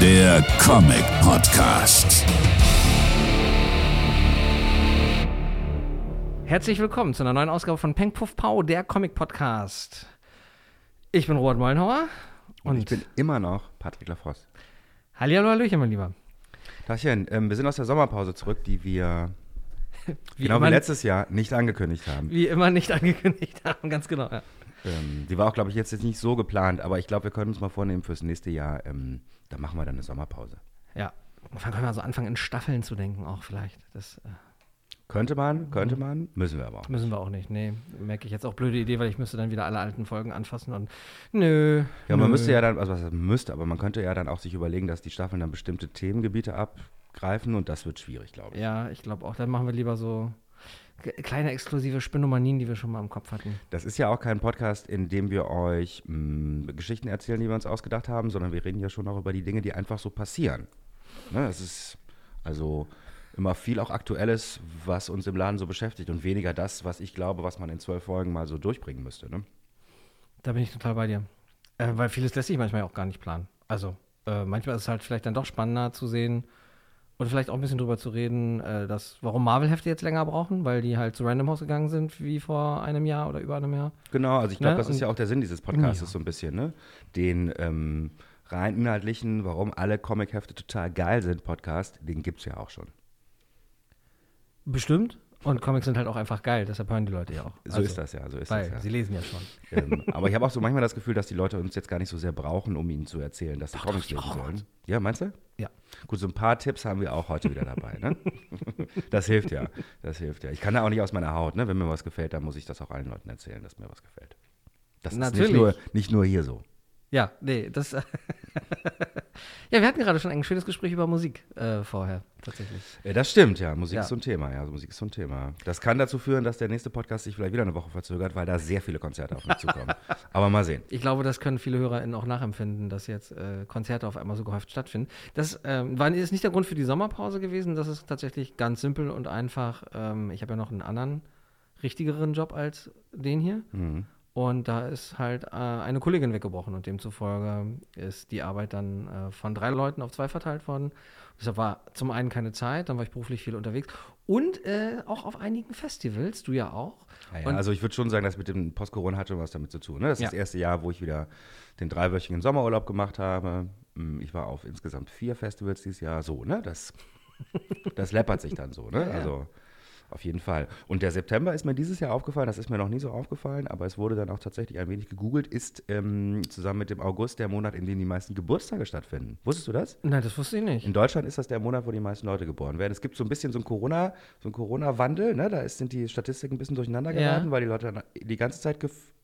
der Comic Podcast. Herzlich willkommen zu einer neuen Ausgabe von Peng Puff Pau, der Comic Podcast. Ich bin Robert Mollenhauer und, ich bin immer noch Patrick Lafrost. Hallihallo, Hallöchen, mein Lieber. Tachchen, ähm, wir sind aus der Sommerpause zurück, die wir wie genau wie letztes Jahr nicht angekündigt haben. Wie immer nicht angekündigt haben, ganz genau. Ja. Ähm, die war auch, glaube ich, jetzt, jetzt nicht so geplant, aber ich glaube, wir können uns mal vornehmen fürs nächste Jahr, ähm, da machen wir dann eine Sommerpause. Ja, dann können wir so anfangen, in Staffeln zu denken auch vielleicht. Das, äh könnte man, könnte man, müssen wir aber auch. Müssen wir auch nicht, nee. Merke ich jetzt auch blöde Idee, weil ich müsste dann wieder alle alten Folgen anfassen und nö. Ja, man müsste ja dann, also was müsste, aber man könnte ja dann auch sich überlegen, dass die Staffeln dann bestimmte Themengebiete abgreifen und das wird schwierig, glaube ich. Ja, ich glaube auch. Dann machen wir lieber so kleine exklusive Spinnomanien, die wir schon mal im Kopf hatten. Das ist ja auch kein Podcast, in dem wir euch mh, Geschichten erzählen, die wir uns ausgedacht haben, sondern wir reden ja schon auch über die Dinge, die einfach so passieren. Ne, das ist also immer viel auch Aktuelles, was uns im Laden so beschäftigt und weniger das, was ich glaube, was man in zwölf Folgen mal so durchbringen müsste. Ne? Da bin ich total bei dir. Äh, weil vieles lässt sich manchmal auch gar nicht planen. Also äh, manchmal ist es halt vielleicht dann doch spannender zu sehen, oder vielleicht auch ein bisschen drüber zu reden, äh, dass, warum Marvel-Hefte jetzt länger brauchen, weil die halt zu Random House gegangen sind, wie vor einem Jahr oder über einem Jahr. Genau, also ich glaube, ne? das ist ja auch der Sinn dieses Podcasts, ja. so ein bisschen, ne? Den ähm, rein inhaltlichen, warum alle Comic-Hefte total geil sind, Podcast, den gibt es ja auch schon. Bestimmt. Und Comics sind halt auch einfach geil, deshalb hören die Leute ja auch. So also, ist das ja, so ist das ja. Sie lesen ja schon. Ähm, aber ich habe auch so manchmal das Gefühl, dass die Leute uns jetzt gar nicht so sehr brauchen, um ihnen zu erzählen, dass sie doch, Comics lesen sollen. Ja, meinst du? Ja. Gut, so ein paar Tipps haben wir auch heute wieder dabei. Ne? Das hilft ja. Das hilft ja. Ich kann da auch nicht aus meiner Haut. Ne? Wenn mir was gefällt, dann muss ich das auch allen Leuten erzählen, dass mir was gefällt. Das Natürlich. ist nicht nur, nicht nur hier so. Ja, nee, das. ja, wir hatten gerade schon ein schönes Gespräch über Musik äh, vorher, tatsächlich. Ja, das stimmt, ja. Musik ja. ist so ein Thema, ja. Musik ist so ein Thema. Das kann dazu führen, dass der nächste Podcast sich vielleicht wieder eine Woche verzögert, weil da sehr viele Konzerte auf mich zukommen. Aber mal sehen. Ich glaube, das können viele HörerInnen auch nachempfinden, dass jetzt äh, Konzerte auf einmal so gehäuft stattfinden. Das ähm, war, ist nicht der Grund für die Sommerpause gewesen. Das ist tatsächlich ganz simpel und einfach. Ähm, ich habe ja noch einen anderen, richtigeren Job als den hier. Mhm. Und da ist halt äh, eine Kollegin weggebrochen und demzufolge ist die Arbeit dann äh, von drei Leuten auf zwei verteilt worden. Deshalb war zum einen keine Zeit, dann war ich beruflich viel unterwegs und äh, auch auf einigen Festivals, du ja auch. Ja, ja, also ich würde schon sagen, dass mit dem Post-Corona hat schon was damit zu tun. Ne? Das ist ja. das erste Jahr, wo ich wieder den dreiwöchigen Sommerurlaub gemacht habe. Hm, ich war auf insgesamt vier Festivals dieses Jahr. So, ne? Das, das läppert sich dann so, ne? Also auf jeden Fall. Und der September ist mir dieses Jahr aufgefallen, das ist mir noch nie so aufgefallen, aber es wurde dann auch tatsächlich ein wenig gegoogelt, ist ähm, zusammen mit dem August der Monat, in dem die meisten Geburtstage stattfinden. Wusstest du das? Nein, das wusste ich nicht. In Deutschland ist das der Monat, wo die meisten Leute geboren werden. Es gibt so ein bisschen so einen Corona, so Corona-Wandel, ne? Da ist, sind die Statistiken ein bisschen durcheinander geraten, ja. weil die Leute die ganze Zeit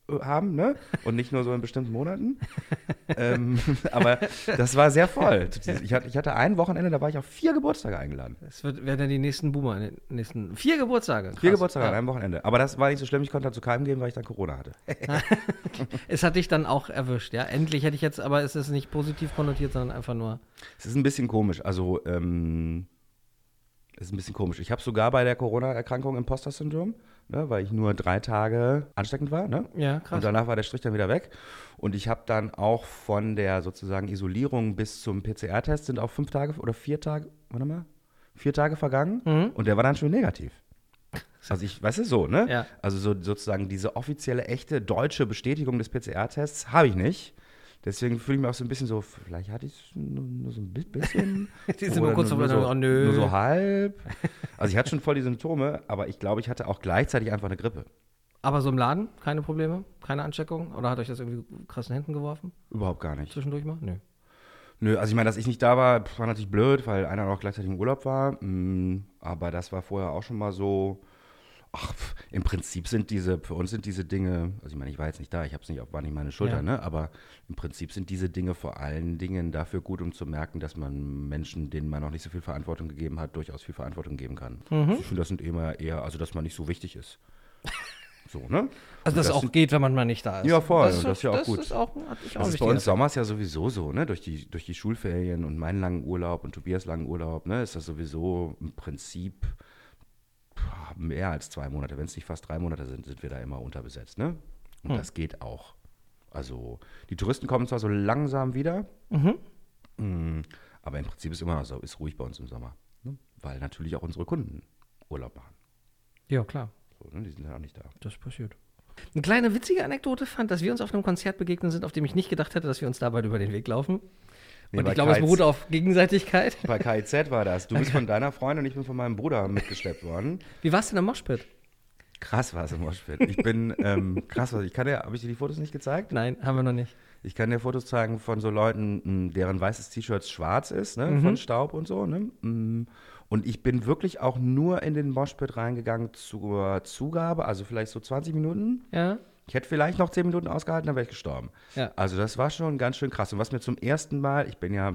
haben, ne? Und nicht nur so in bestimmten Monaten. ähm, aber das war sehr voll. Ich hatte, ein Wochenende, da war ich auf vier Geburtstage eingeladen. Es werden dann die nächsten Boomer in den nächsten vier Geburtstage. Krass. Vier Geburtstage ja. an einem Wochenende. Aber das war nicht so schlimm, ich konnte dazu keinem gehen, weil ich dann Corona hatte. es hat dich dann auch erwischt, ja? Endlich hätte ich jetzt, aber es ist nicht positiv konnotiert, sondern einfach nur. Es ist ein bisschen komisch. Also, ähm, es ist ein bisschen komisch. Ich habe sogar bei der Corona-Erkrankung Imposter-Syndrom ne, weil ich nur drei Tage ansteckend war. Ne? Ja, krass. Und danach war der Strich dann wieder weg. Und ich habe dann auch von der sozusagen Isolierung bis zum PCR-Test sind auch fünf Tage oder vier Tage, warte mal, vier Tage vergangen mhm. und der war dann schon negativ. Also ich, weißt du, so, ne? Ja. Also so sozusagen diese offizielle, echte deutsche Bestätigung des PCR-Tests habe ich nicht. Deswegen fühle ich mich auch so ein bisschen so, vielleicht hatte ich es nur, nur, so ein bisschen. die sind nur kurz vor so, oh, nö. Nur so halb. Also ich hatte schon voll die Symptome, aber ich glaube, ich hatte auch gleichzeitig einfach eine Grippe. Aber so im Laden keine Probleme? Keine Ansteckung? Oder hat euch das irgendwie krass in Händen geworfen? Überhaupt gar nicht. Zwischendurch mal? Nö. Nö, also ich meine, dass ich nicht da war, war natürlich blöd, weil einer auch gleichzeitig im Urlaub war. Mm, aber das war vorher auch schon mal so Ach, im Prinzip sind diese, für uns sind diese Dinge, also ich meine, ich war jetzt nicht da, ich habe es nicht, war nicht meine Schulter, ja. ne? aber im Prinzip sind diese Dinge vor allen Dingen dafür gut, um zu merken, dass man Menschen, denen man noch nicht so viel Verantwortung gegeben hat, durchaus viel Verantwortung geben kann. Mhm. Ich finde, das sind immer eher, also dass man nicht so wichtig ist. So, ne? Also, dass das auch sind, geht, wenn man mal nicht da ist. Ja, voll. Das, das ist ja auch das gut. Ist auch, ich auch das ist bei uns Sommers ja sowieso so, ne? Durch die, durch die Schulferien und meinen langen Urlaub und Tobias langen Urlaub, ne? Ist das sowieso im Prinzip mehr als zwei Monate, wenn es nicht fast drei Monate sind, sind wir da immer unterbesetzt. Ne? Und hm. das geht auch. Also die Touristen kommen zwar so langsam wieder, mhm. Mm, Aber im Prinzip ist immer so, ist ruhig bei uns im Sommer. Ne? Weil natürlich auch unsere Kunden Urlaub machen. Ja, klar. So, ne? Die sind ja auch nicht da. Das passiert. Eine kleine witzige Anekdote fand, dass wir uns auf einem Konzert begegnet sind, auf dem ich nicht gedacht hätte, dass wir uns da bald über den Weg laufen. Nee, und ich glaube, es beruht auf Gegenseitigkeit. Bei KIZ war das. Du bist von deiner Freundin und ich bin von meinem Bruder mitgeschleppt worden. Wie warst du denn im Moshpit? Krass war es im Moshpit. Ich bin, ähm, krass, was ich kann dir, habe ich dir die Fotos nicht gezeigt? Nein, haben wir noch nicht. Ich kann dir Fotos zeigen von so Leuten, deren weißes T-Shirt schwarz ist, ne, von Staub und so. Ne? Und ich bin wirklich auch nur in den Moshpit reingegangen zur Zugabe, also vielleicht so 20 Minuten. Ja? Ich hätte vielleicht noch 10 Minuten ausgehalten, dann wäre ich gestorben. Ja. Also das war schon ganz schön krass. Und was mir zum ersten Mal, ich bin ja,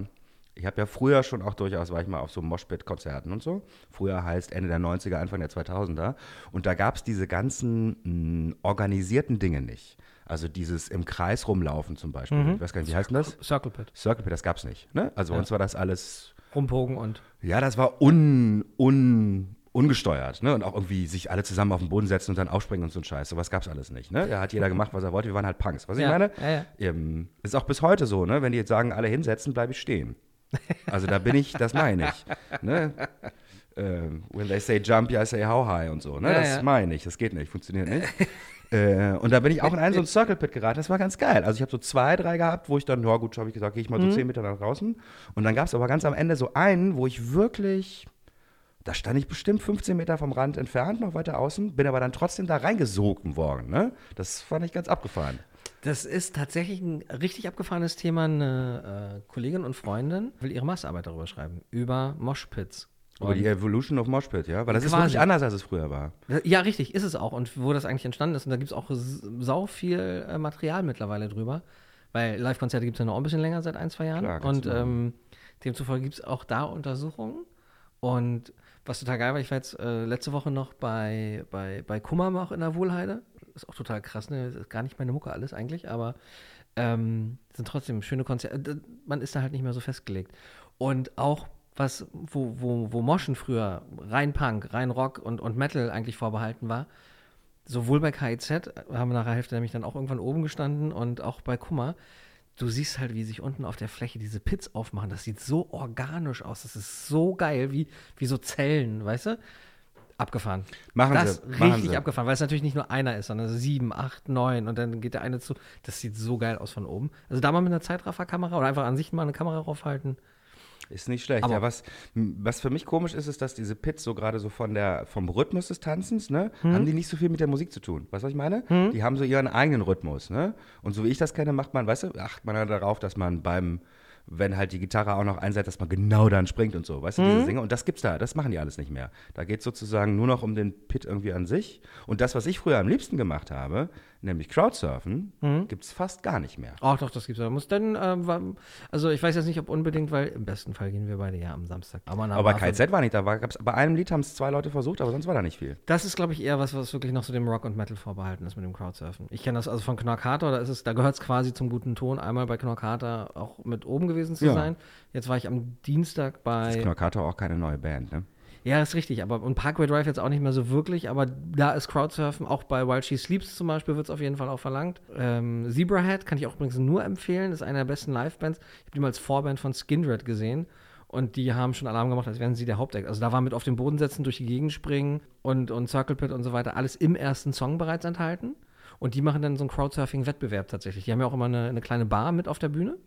ich habe ja früher schon auch durchaus, war ich mal auf so Moshpit-Konzerten und so. Früher heißt Ende der 90er, Anfang der 2000er. Und da gab es diese ganzen mh, organisierten Dinge nicht. Also dieses im Kreis rumlaufen zum Beispiel. Ich weiß gar nicht, wie heißt das? Circle Pit. Circle Pit, das gab es nicht. Ne? Also bei uns war das alles Rumpogen und. ja, das war un, un, ungesteuert, ne? Und auch irgendwie sich alle zusammen auf den Boden setzen und dann aufspringen und so ein Scheiß. Sowas gab's alles nicht, ne? Da hat jeder gemacht, was er wollte. Wir waren halt Punks. Was ich Ja, meine? ja, ja. Ähm, ist auch bis heute so, ne? Wenn die jetzt sagen, alle hinsetzen, bleibe ich stehen. Also da bin ich, das meine ich. Ne? Ähm, when they say jump, I say how high und so, ne? Das meine ich. Das geht nicht, funktioniert nicht. Äh, und da bin ich auch in einen so einen Circle Pit geraten. Das war ganz geil. Also ich habe so zwei, drei gehabt, wo ich dann, ja gut, habe ich gesagt, gehe ich mal so Mhm. zehn Meter nach draußen. Und dann gab es aber ganz am Ende so einen, wo ich wirklich, da stand ich bestimmt 15 Meter vom Rand entfernt, noch weiter außen, bin aber dann trotzdem da reingesogen worden. Ne? Das fand ich ganz abgefahren. Das ist tatsächlich ein richtig abgefahrenes Thema. Eine äh, Kollegin und Freundin will ihre Masterarbeit darüber schreiben. Über Moshpits. Über die Evolution of Moshpit, ja? Weil das ist Quasi. wirklich anders, als es früher war. Ja, richtig, ist es auch. Und wo das eigentlich entstanden ist, und da gibt es auch sau viel äh, Material mittlerweile drüber. Weil Live-Konzerte gibt es ja noch ein bisschen länger, seit ein, zwei Jahren. Klar, und du ähm, demzufolge gibt es auch da Untersuchungen. Und was total geil war, ich war jetzt äh, letzte Woche noch bei, bei, bei Kummer auch in der Wohlheide. Ist auch total krass, ne? Ist gar nicht meine Mucke alles eigentlich, aber ähm, sind trotzdem schöne Konzerte. Äh, Man ist da halt nicht mehr so festgelegt. Und auch was, wo, wo, wo Moschen früher rein Punk, rein Rock und, und Metal eigentlich vorbehalten war, sowohl bei KIZ, äh, haben wir nach der Hälfte nämlich dann auch irgendwann oben gestanden und auch bei Kummer, du siehst halt, wie sich unten auf der Fläche diese Pits aufmachen. Das sieht so organisch aus. Das ist so geil, wie, wie so Zellen, weißt du? Abgefahren. Machen das sie, machen richtig sie. abgefahren, weil es natürlich nicht nur einer ist, sondern sieben, acht, neun und dann geht der eine zu. Das sieht so geil aus von oben. Also da mal mit einer Zeitrafferkamera oder einfach an sich mal eine Kamera raufhalten. Ist nicht schlecht. Aber- ja, was, was für mich komisch ist, ist, dass diese Pits so gerade so von der, vom Rhythmus des Tanzens, ne, Hm? haben die nicht so viel mit der Musik zu tun. Weißt du, was ich meine? Die haben so ihren eigenen Rhythmus, ne? Und so wie ich das kenne, macht man, weißt du, achtet man ja darauf, dass man beim, wenn halt die Gitarre auch noch einsetzt, dass man genau dann springt und so, weißt du, Hm? diese Dinge. Und das gibt's da, das machen die alles nicht mehr. Da geht sozusagen nur noch um den Pit irgendwie an sich. Und das, was ich früher am liebsten gemacht habe, nämlich Crowdsurfen, Hm? gibt's fast gar nicht mehr. Ach doch, das gibt's. Da muss dann, äh, wa- also ich weiß jetzt nicht, ob unbedingt, weil im besten Fall gehen wir beide ja am Samstag. Aber, Aber war- KZ war nicht da. War, gab's, bei einem Lied haben es zwei Leute versucht, aber sonst war da nicht viel. Das ist, glaube ich, eher was, was wirklich noch so dem Rock und Metal vorbehalten ist mit dem Crowdsurfen. Ich kenne das also von Knorkater, da ist es, da gehört es quasi zum guten Ton, einmal bei Knorkater auch mit oben gewesen zu Ja. sein. Jetzt war ich am Dienstag Ist bei. Knorkator auch keine neue Band, ne? Ja, ist richtig, aber und Parkway Drive jetzt auch nicht mehr so wirklich, aber da ist Crowdsurfen, auch bei While She Sleeps zum Beispiel wird es auf jeden Fall auch verlangt. Ähm, Zebrahead kann ich auch übrigens nur empfehlen, ist eine der besten Livebands. Ich habe die mal als Vorband von Skindred gesehen und die haben schon Alarm gemacht, als wären sie der Hauptact. Also da war mit auf den Boden setzen, durch die Gegend springen und, und Circle Pit und so weiter, alles im ersten Song bereits enthalten. Und die machen dann so einen Crowdsurfing-Wettbewerb tatsächlich. Die haben ja auch immer eine, eine kleine Bar mit auf der Bühne.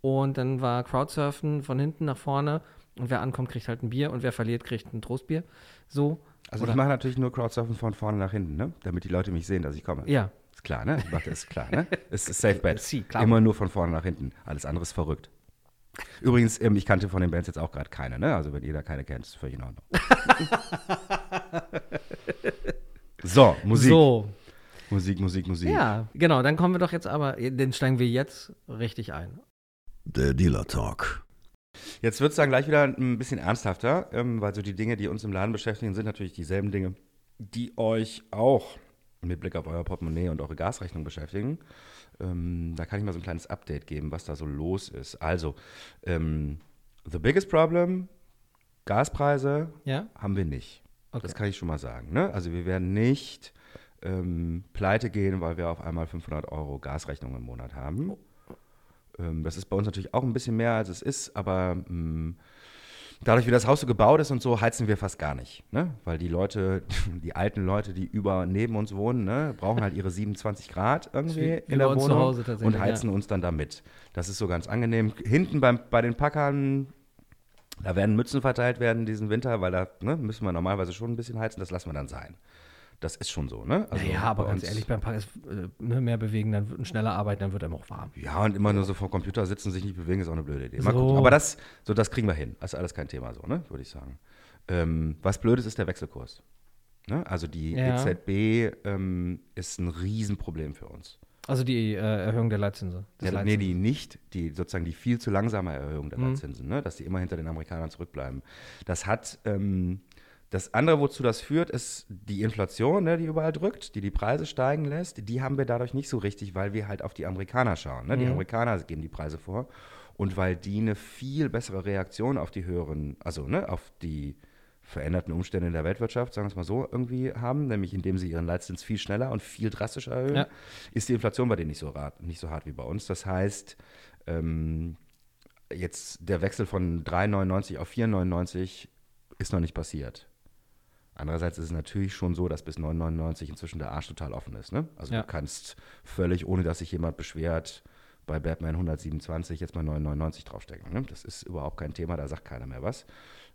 Und dann war Crowdsurfen von hinten nach vorne. Und wer ankommt, kriegt halt ein Bier. Und wer verliert, kriegt ein Trostbier. So. Also Oder- ich mache natürlich nur Crowdsurfen von vorne nach hinten, ne? Damit die Leute mich sehen, dass ich komme. Ja. Ist klar, ne? Ich mach das, ist klar, ne? Es ist Safe Bet. Sie, klar. Immer nur von vorne nach hinten. Alles andere ist verrückt. Übrigens, ähm, ich kannte von den Bands jetzt auch gerade keine, ne? Also wenn jeder keine kennt, ist völlig in Ordnung. so, Musik. So. Musik, Musik, Musik. Ja, genau. Dann kommen wir doch jetzt aber, den steigen wir jetzt richtig ein. Der Dealer Talk. Jetzt wird es dann gleich wieder ein bisschen ernsthafter, ähm, weil so die Dinge, die uns im Laden beschäftigen, sind natürlich dieselben Dinge, die euch auch mit Blick auf euer Portemonnaie und eure Gasrechnung beschäftigen. Ähm, da kann ich mal so ein kleines Update geben, was da so los ist. Also, ähm, the biggest problem, Gaspreise Ja? haben wir nicht. Okay. Das kann ich schon mal sagen. Ne? Also wir werden nicht ähm, pleite gehen, weil wir auf einmal 500 Euro Gasrechnung im Monat haben. Ähm, das ist bei uns natürlich auch ein bisschen mehr, als es ist, aber mh, dadurch, wie das Haus so gebaut ist und so, heizen wir fast gar nicht. Ne? Weil die Leute, die alten Leute, die über neben uns wohnen, ne, brauchen halt ihre 27 Grad irgendwie wie- wie in der Wohnung und heizen uns dann damit. Das ist so ganz angenehm. Hinten beim, bei den Packern, da werden Mützen verteilt werden diesen Winter, weil da ne, müssen wir normalerweise schon ein bisschen heizen, das lassen wir dann sein. Das ist schon so, ne? Also ja, aber ganz ehrlich, beim Park ist äh, ne, mehr bewegen, dann schneller arbeiten, dann wird einem auch warm. Ja, und immer nur so vor Computer sitzen, sich nicht bewegen, ist auch eine blöde Idee. Mal So. gucken. Aber das, so, das kriegen wir hin. Das ist alles kein Thema, so, ne? Würde ich sagen. Ähm, was blöd ist, ist der Wechselkurs. Ne? Also die Ja. EZB ähm, ist ein Riesenproblem für uns. Also die äh, Erhöhung der Leitzinse. des Ja, nee, die nicht, die sozusagen die viel zu langsame Erhöhung der Mhm. Leitzinsen, ne? dass die immer hinter den Amerikanern zurückbleiben. Das hat, ähm, das andere, wozu das führt, ist die Inflation, ne, die überall drückt, die die Preise steigen lässt. Die haben wir dadurch nicht so richtig, weil wir halt auf die Amerikaner schauen. Ne? Die Mhm. Amerikaner geben die Preise vor und weil die eine viel bessere Reaktion auf die höheren, also ne, auf die veränderten Umstände in der Weltwirtschaft, sagen wir es mal so, irgendwie haben, nämlich indem sie ihren Leitzins viel schneller und viel drastischer erhöhen, Ja. ist die Inflation bei denen nicht so, rat, nicht so hart wie bei uns. Das heißt, ähm, jetzt der Wechsel von 3,99 auf 4,99 ist noch nicht passiert. Andererseits ist es natürlich schon so, dass bis 9,99 inzwischen der Arsch total offen ist. Ne? Also Ja. du kannst völlig, ohne dass sich jemand beschwert, bei Batman 127 jetzt mal 9,99 draufstecken. Ne? Das ist überhaupt kein Thema, da sagt keiner mehr was.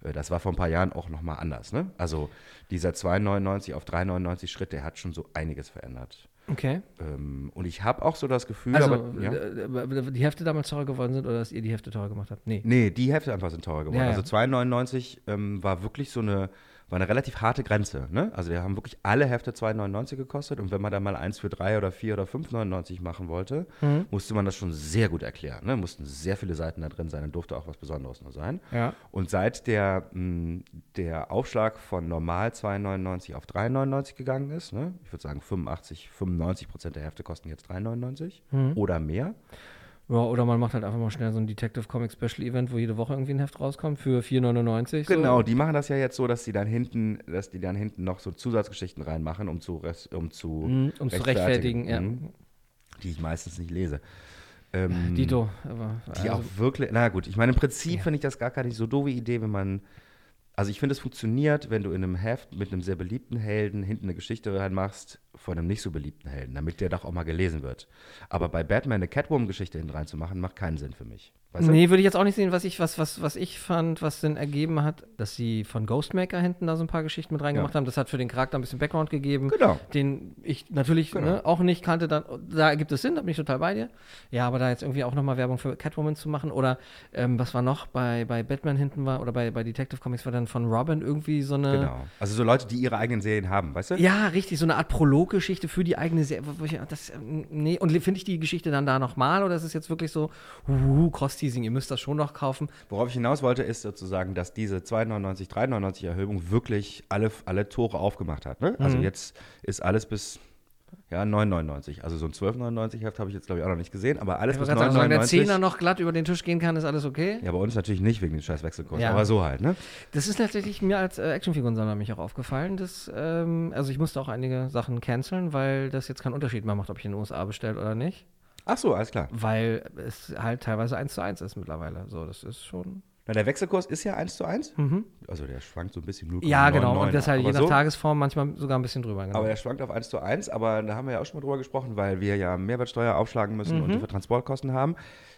Äh, Das war vor ein paar Jahren auch nochmal anders. Ne? Also dieser 2,99 auf 3,99 Schritt, der hat schon so einiges verändert. Okay. Ähm, und ich habe auch so das Gefühl, Also aber, ja. äh, die Hefte damals teurer geworden sind oder dass ihr die Hefte teurer gemacht habt? Nee. Nee, die Hefte einfach sind teurer geworden. Ja, ja. Also 2,99 ähm, war wirklich so eine, war eine relativ harte Grenze. Ne? Also wir haben wirklich alle Hefte 2,99 gekostet und wenn man da mal eins für 3 oder 4 oder 5,99 machen wollte, Mhm. musste man das schon sehr gut erklären. Ne? Mussten sehr viele Seiten da drin sein und durfte auch was Besonderes nur sein. Ja. Und seit der, mh, der Aufschlag von normal 2,99 auf 3,99 gegangen ist, ne? ich würde sagen 85, 95 Prozent der Hefte kosten jetzt 3,99 Mhm. oder mehr. Ja, oder man macht halt einfach mal schnell so ein Detective Comic Special Event, wo jede Woche irgendwie ein Heft rauskommt für 4,99. so. Genau, die machen das ja jetzt so, dass die dann hinten, dass die dann hinten noch so Zusatzgeschichten reinmachen, um zu, um zu, Mhm, um zu rechtfertigen, ja. Mhm. die ich meistens nicht lese. Ähm, Dito. Aber, Die also, auch wirklich, na gut, ich meine, im Prinzip Ja. finde ich das gar keine so doofe Idee, wenn man, also ich finde, es funktioniert, wenn du in einem Heft mit einem sehr beliebten Helden hinten eine Geschichte reinmachst von einem nicht so beliebten Helden, damit der doch auch mal gelesen wird. Aber bei Batman eine Catwoman-Geschichte hinten reinzumachen, macht keinen Sinn für mich. Weißt du? Nee, würde ich jetzt auch nicht sehen, was ich, was, was, was ich fand, was denn ergeben hat, dass sie von Ghostmaker hinten da so ein paar Geschichten mit reingemacht Ja. haben. Das hat für den Charakter ein bisschen Background gegeben, Genau. den ich natürlich Genau. ne, auch nicht kannte. Dann, da ergibt es Sinn, da bin ich total bei dir. Ja, aber da jetzt irgendwie auch nochmal Werbung für Catwoman zu machen oder ähm, was war noch bei, bei Batman hinten war oder bei, bei Detective Comics war dann von Robin irgendwie so eine. Genau. Also so Leute, die ihre eigenen Serien haben, weißt du? Ja, richtig, so eine Art Prologgeschichte für die eigene Serie. Das, ähm, nee, und finde ich die Geschichte dann da nochmal oder ist es jetzt wirklich so, uh, Cross-Teasing, ihr müsst das schon noch kaufen? Worauf ich hinaus wollte, ist sozusagen, dass diese 2,99, 3,99 Erhöhung wirklich alle, alle Tore aufgemacht hat. Ne? Also Mhm. jetzt ist alles bis ja, 9,99. Also so ein 12,99 Heft habe ich jetzt, glaube ich, auch noch nicht gesehen, aber alles Ich bis wollte gerade sagen, solange der 9,99. Zehner noch glatt über den Tisch gehen kann, ist alles okay. Ja, bei uns natürlich nicht wegen den scheiß Wechselkursen, Ja. aber so halt, ne? Das ist tatsächlich mir als äh, Actionfigurensammler mich auch aufgefallen. Dass, ähm, also ich musste auch einige Sachen canceln, weil das jetzt keinen Unterschied mehr macht, ob ich in den USA bestelle oder nicht. Ach so, alles klar. Weil es halt teilweise eins zu eins ist mittlerweile. So, das ist schon. Na, der Wechselkurs ist ja 1 zu 1. Mhm. Also der schwankt so ein bisschen 0,99. Ja, genau. Und das halt je nach so. Tagesform manchmal sogar ein bisschen drüber. Genau. Aber er schwankt auf 1 zu 1, aber da haben wir ja auch schon mal drüber gesprochen, weil wir ja Mehrwertsteuer aufschlagen müssen Mhm. und für Transportkosten haben.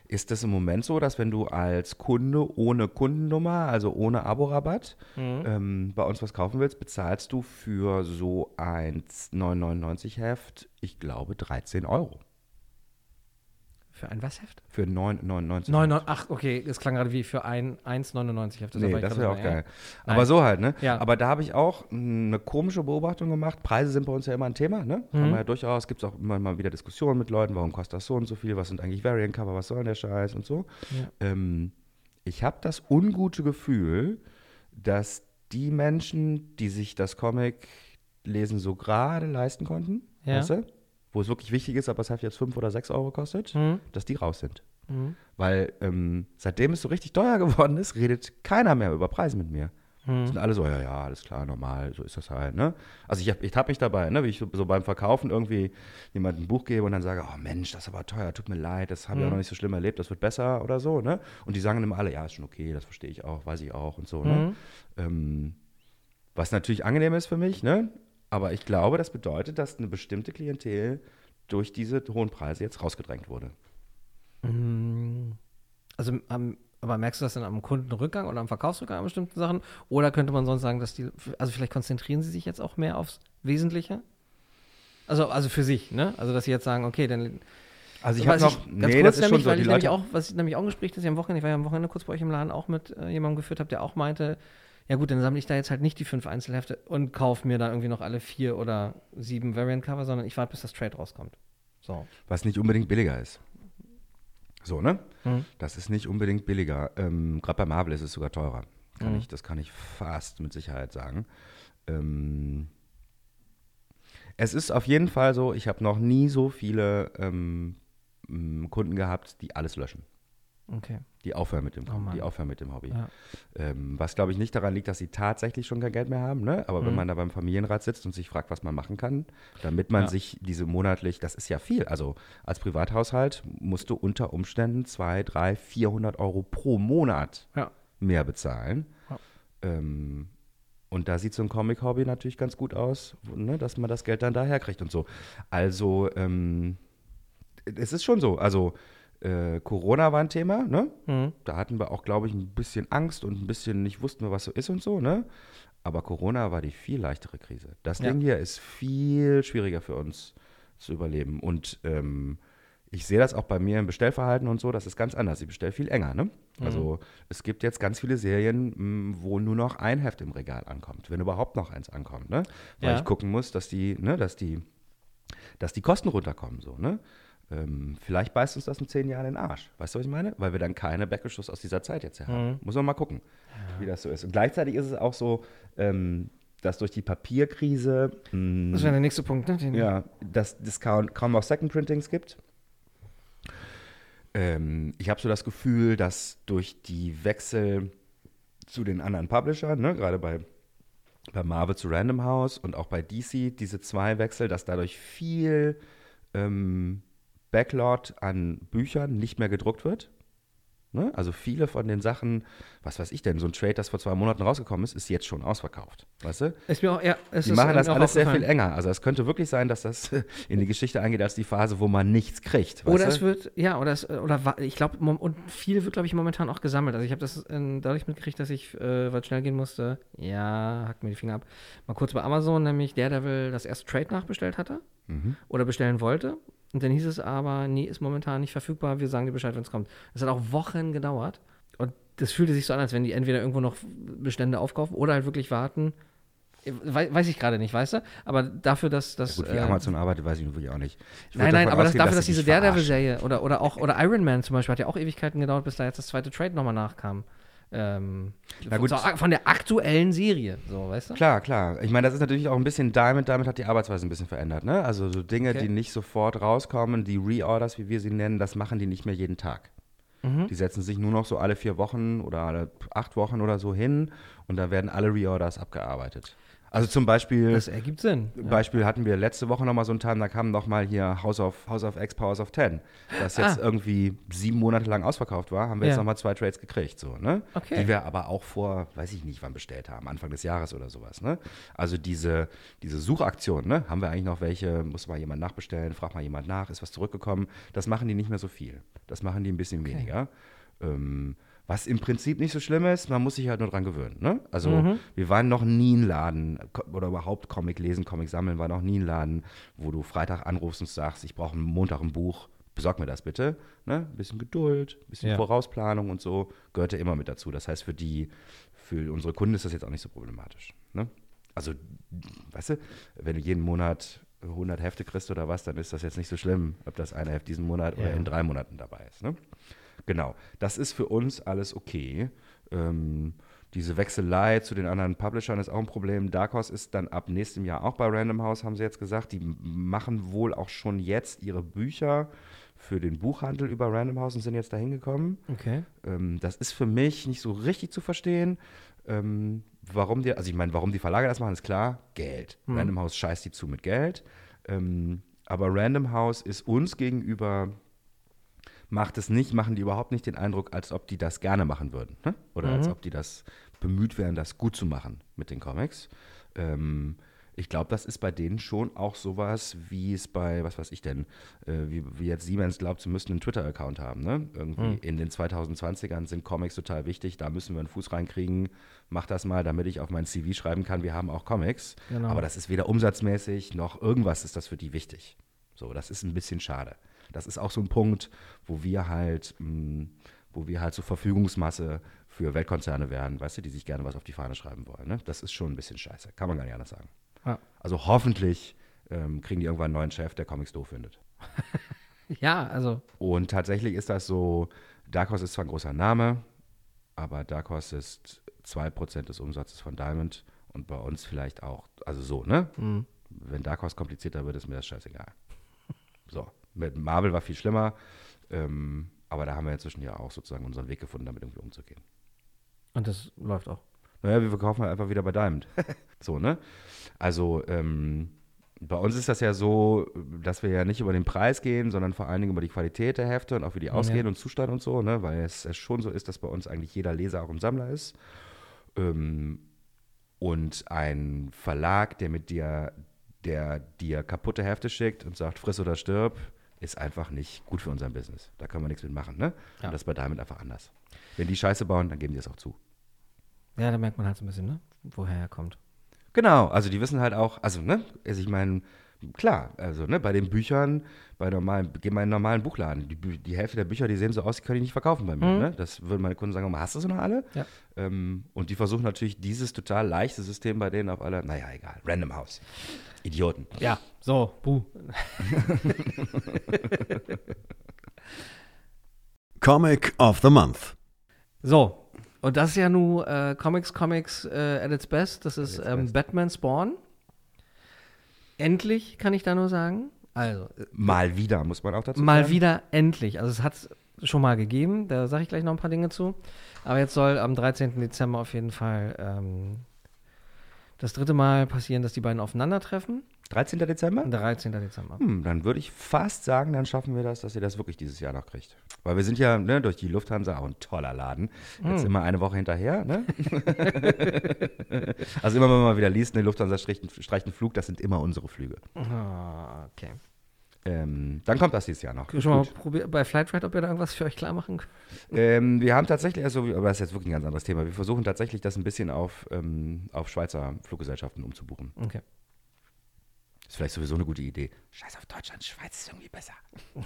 Ist das im Moment so, dass wenn du als Kunde ohne Kundennummer, also ohne Aborabatt, Mhm. ähm, bei uns was kaufen willst, bezahlst du für so ein 9,99 Heft, ich glaube, 13 Euro. Für ein was Heft? Für 9,99 9, 9, ach, okay, das klang gerade wie für ein 1,99 Heft. Nee, war ich das wäre auch so, geil. Nein. Aber so halt, ne? Ja. Aber da habe ich auch mh, eine komische Beobachtung gemacht. Preise sind bei uns ja immer ein Thema, ne? Mhm. Haben wir ja durchaus, gibt es auch immer mal wieder Diskussionen mit Leuten, warum kostet das so und so viel, was sind eigentlich Variant Cover, was soll denn der Scheiß und so. Ja. Ähm, ich habe das ungute Gefühl, dass die Menschen, die sich das Comic lesen so gerade leisten konnten, Ja. weißt du? Wo es wirklich wichtig ist, aber es halt jetzt 5 oder 6 Euro kostet, Mhm. dass die raus sind. Mhm. Weil ähm, seitdem es so richtig teuer geworden ist, redet keiner mehr über Preise mit mir. Mhm. Sind alle so, ja, ja, alles klar, normal, so ist das halt, ne? Also ich, hab, ich hab mich dabei, ne, wie ich so, so beim Verkaufen irgendwie jemandem ein Buch gebe und dann sage, oh Mensch, das ist aber teuer, tut mir leid, das habe ich auch noch nicht so schlimm erlebt, das wird besser oder so, ne? Und die sagen dann immer alle, ja, ist schon okay, das verstehe ich auch, weiß ich auch und so, ne? Ähm, was natürlich angenehm ist für mich, ne? Aber ich glaube, das bedeutet, dass eine bestimmte Klientel durch diese hohen Preise jetzt rausgedrängt wurde. Also am, aber merkst du das dann am Kundenrückgang oder am Verkaufsrückgang an bestimmten Sachen? Oder könnte man sonst sagen, dass die, also vielleicht konzentrieren sie sich jetzt auch mehr aufs Wesentliche? Also, also für sich, ne? Also dass sie jetzt sagen, okay, dann Also ich habe noch, ich, ganz nee, kurz das ist nämlich, schon so, weil die ich nämlich Leute, auch, was ich nämlich auch ein Gespräch, das ich am Wochenende, ich war ja am Wochenende kurz bei euch im Laden auch mit äh, jemandem geführt habe, der auch meinte, ja gut, dann sammle ich da jetzt halt nicht die fünf Einzelhefte und kaufe mir da irgendwie noch alle vier oder sieben Variant-Cover, sondern ich warte, bis das Trade rauskommt. So. was nicht unbedingt billiger ist. So, ne? Mhm. Das ist nicht unbedingt billiger. Ähm, Gerade bei Marvel ist es sogar teurer. Kann Mhm. ich, das kann ich fast mit Sicherheit sagen. Ähm, es ist auf jeden Fall so, ich habe noch nie so viele ähm, Kunden gehabt, die alles löschen. Okay. Die aufhören mit dem, Oh die aufhören mit dem Hobby. Ja. Ähm, was, glaube ich, nicht daran liegt, dass sie tatsächlich schon kein Geld mehr haben. Ne? Aber wenn Mhm. man da beim Familienrat sitzt und sich fragt, was man machen kann, damit man Ja. sich diese monatlich, das ist ja viel. Also als Privathaushalt musst du unter Umständen 2, 3, 400 Euro pro Monat Ja. mehr bezahlen. Ähm, und da sieht so ein Comic-Hobby natürlich ganz gut aus, ne, dass man das Geld dann daher kriegt und so. Also, ähm, es ist schon so. Also, äh, Corona war ein Thema, ne? Mhm. Da hatten wir auch, glaube ich, ein bisschen Angst und ein bisschen nicht wussten wir, was so ist und so, ne? Aber Corona war die viel leichtere Krise. Das Ja. Ding hier ist viel schwieriger für uns zu überleben. Und ähm, ich sehe das auch bei mir im Bestellverhalten und so, das ist ganz anders. Ich bestelle viel enger, ne? Also es gibt jetzt ganz viele Serien, mh, wo nur noch ein Heft im Regal ankommt, wenn überhaupt noch eins ankommt, ne? Weil Ja. ich gucken muss, dass die, ne, dass die, dass die Kosten runterkommen, so, ne? Ähm, vielleicht beißt uns das in zehn Jahren in den Arsch. Weißt du, was ich meine? Weil wir dann keine Backelschluss aus dieser Zeit jetzt haben. Muss man mal gucken, wie das so ist. Und gleichzeitig ist es auch so, ähm, dass durch die Papierkrise mh, Das wäre der nächste Punkt, ne? Den, ja, dass es kaum, kaum noch Second Printings gibt. Ähm, ich habe so das Gefühl, dass durch die Wechsel zu den anderen Publishern, ne, gerade bei, bei Marvel zu Random House und auch bei DC, diese zwei Wechsel, dass dadurch viel ähm, Backlot an Büchern nicht mehr gedruckt wird. Ne? Also viele von den Sachen, was weiß ich denn, so ein Trade, das vor zwei Monaten rausgekommen ist, ist jetzt schon ausverkauft. Weißt du? Ist mir auch, ja, es Die machen das alles sehr viel enger. Also es könnte wirklich sein, dass das in die Geschichte eingeht als die Phase, wo man nichts kriegt. Oder weißt es du? wird, ja, oder es, oder ich glaube, und viel wird, glaube ich, momentan auch gesammelt. Also ich habe das ähm, dadurch mitgekriegt, dass ich, äh, weil es schnell gehen musste, ja, hack mir die Finger ab, mal kurz bei Amazon, nämlich Daredevil das erste Trade nachbestellt hatte Mhm. oder bestellen wollte. Und dann hieß es aber, nee, ist momentan nicht verfügbar, wir sagen dir Bescheid, wenn es kommt. Es hat auch Wochen gedauert. Und das fühlte sich so an, als wenn die entweder irgendwo noch Bestände aufkaufen oder halt wirklich warten. Wei- Weiß ich gerade nicht, weißt du? Aber dafür, dass das. Gut, wie äh, Amazon arbeitet, weiß ich wirklich auch nicht. Ich Nein, nein, aber das, dafür, dass dass diese. Daredevil-Serie oder, oder auch oder Iron Man zum Beispiel hat ja auch Ewigkeiten gedauert, bis da jetzt das zweite Trade nochmal nachkam. Ähm, Na gut. so, von der aktuellen Serie, so, weißt du? Klar, klar. Ich meine, das ist natürlich auch ein bisschen Diamond. Diamond hat die Arbeitsweise ein bisschen verändert. Ne? Also so Dinge, Okay. die nicht sofort rauskommen, die Reorders, wie wir sie nennen, das machen die nicht mehr jeden Tag. Mhm. Die setzen sich nur noch so alle vier Wochen oder alle acht Wochen oder so hin und da werden alle Reorders abgearbeitet. Also zum Beispiel, Das ergibt Sinn. Ja. Beispiel hatten wir letzte Woche nochmal so einen Time, da kam nochmal hier House of, House of X, Powers of Ten. Das jetzt Ah. irgendwie sieben Monate lang ausverkauft war, haben wir Ja. jetzt nochmal zwei Trades gekriegt. So, ne? Okay. Die wir aber auch vor, weiß ich nicht wann bestellt haben, Anfang des Jahres oder sowas. Ne? Also diese, diese Suchaktion, ne? haben wir eigentlich noch welche, muss mal jemand nachbestellen, fragt mal jemand nach, ist was zurückgekommen. Das machen die nicht mehr so viel. Das machen die ein bisschen weniger. Ähm, was im Prinzip nicht so schlimm ist, man muss sich halt nur dran gewöhnen. Ne? Also Mhm. wir waren noch nie ein Laden oder überhaupt Comic lesen, Comic sammeln, war noch nie ein Laden, wo du Freitag anrufst und sagst, ich brauche Montag ein Buch, besorg mir das bitte. Ne? Ein bisschen Geduld, ein bisschen Ja. Vorausplanung und so gehörte immer mit dazu. Das heißt, für die, für unsere Kunden ist das jetzt auch nicht so problematisch. Ne? Also, weißt du, wenn du jeden Monat 100 Hefte kriegst oder was, dann ist das jetzt nicht so schlimm, ob das eine Heft diesen Monat oder Ja. in drei Monaten dabei ist. Ne? Genau, das ist für uns alles okay. Ähm, diese Wechselei zu den anderen Publishern ist auch ein Problem. Dark Horse ist dann ab nächstem Jahr auch bei Random House, haben sie jetzt gesagt. Die machen wohl auch schon jetzt ihre Bücher für den Buchhandel über Random House und sind jetzt dahin gekommen. Okay. Ähm, das ist für mich nicht so richtig zu verstehen. Ähm, warum die, also ich meine, warum die Verlage das machen, ist klar, Geld. Random House scheißt die zu mit Geld. Ähm, aber Random House ist uns gegenüber, macht es nicht, machen die überhaupt nicht den Eindruck, als ob die das gerne machen würden. Ne? Oder als ob die das bemüht wären, das gut zu machen mit den Comics. Ähm, ich glaube, das ist bei denen schon auch sowas, wie es bei, was weiß ich denn, äh, wie, wie jetzt Siemens glaubt, sie müssten einen Twitter-Account haben. Ne? Irgendwie in den 2020ern sind Comics total wichtig, da müssen wir einen Fuß reinkriegen. Mach das mal, damit ich auf mein CV schreiben kann, wir haben auch Comics. Genau. Aber das ist weder umsatzmäßig noch irgendwas ist das für die wichtig. So, das ist ein bisschen schade. Das ist auch so ein Punkt, wo wir halt, mh, wo wir halt so Verfügungsmasse für Weltkonzerne werden, weißt du, die sich gerne was auf die Fahne schreiben wollen. Ne? Das ist schon ein bisschen scheiße, kann man gar nicht anders sagen. Ja. Also hoffentlich ähm, kriegen die irgendwann einen neuen Chef, der Comics doof findet. Ja, also, Und tatsächlich ist das so, Dark Horse ist zwar ein großer Name, aber Dark Horse ist 2% des Umsatzes von Diamond und bei uns vielleicht auch, also so, ne? Mhm. Wenn Dark Horse komplizierter wird, ist mir das scheißegal. So, mit Marvel war viel schlimmer, ähm, aber da haben wir inzwischen ja auch sozusagen unseren Weg gefunden, damit irgendwie umzugehen. und das läuft auch. Naja, wir verkaufen halt einfach wieder bei Diamond. so, ne? Also, ähm, bei uns ist das ja so, dass wir ja nicht über den Preis gehen, sondern vor allen Dingen über die Qualität der Hefte und auch wie die ausgehen und Zustand und so, ne? Weil es, es schon so ist, dass bei uns eigentlich jeder Leser auch ein Sammler ist. Ähm, und ein Verlag, der mit dir, der dir kaputte Hefte schickt und sagt, friss oder stirb, ist einfach nicht gut für unser Business. Da können wir nichts mit machen, ne? Ja. Und das ist bei Diamond einfach anders. Wenn die Scheiße bauen, dann geben die es auch zu. Ja, da merkt man halt so ein bisschen, ne? woher er kommt. Genau, also die wissen halt auch, also, ne, also ich meine, klar, also, ne, bei den Büchern, bei normalen, geh mal in einen normalen Buchladen, die, die Hälfte der Bücher, die sehen so aus, die können die nicht verkaufen bei mir, ne? Das würden meine Kunden sagen, hast du so noch alle? Ja. Ähm, und die versuchen natürlich dieses total leichte System bei denen auf alle, naja, egal, Random House. Idioten. Ja, so, buh. Comic of the Month. So, und das ist ja nun äh, Comics, Comics äh, at its best. Das ist ähm, best. Batman Spawn. Endlich, kann ich da nur sagen. Also, äh, Mal wieder, muss man auch dazu mal sagen. wieder endlich. Also, es hat es schon mal gegeben. Da sage ich gleich noch ein paar Dinge zu. Aber jetzt soll am 13. Dezember auf jeden Fall ähm, das dritte Mal passieren, dass die beiden aufeinandertreffen. 13. Dezember? 13. Dezember. Hm, dann würde ich fast sagen, dann schaffen wir das, dass ihr das wirklich dieses Jahr noch kriegt. Weil wir sind ja ne, durch die Lufthansa auch ein toller Laden. Jetzt immer eine Woche hinterher. Ne? also immer, wenn man mal wieder liest, eine Lufthansa streicht, einen- streicht einen Flug, das sind immer unsere Flüge. Ah, okay. Ähm, dann kommt das dieses Jahr noch. Schon mal Gut. probiert bei Flightride, ob ihr da irgendwas für euch klar machen könnt? Ähm, wir haben tatsächlich, also, aber das ist jetzt wirklich ein ganz anderes Thema. Wir versuchen tatsächlich, das ein bisschen auf, ähm, auf Schweizer Fluggesellschaften umzubuchen. Okay. Ist vielleicht sowieso eine gute Idee. Scheiß auf Deutschland, Schweiz ist irgendwie besser.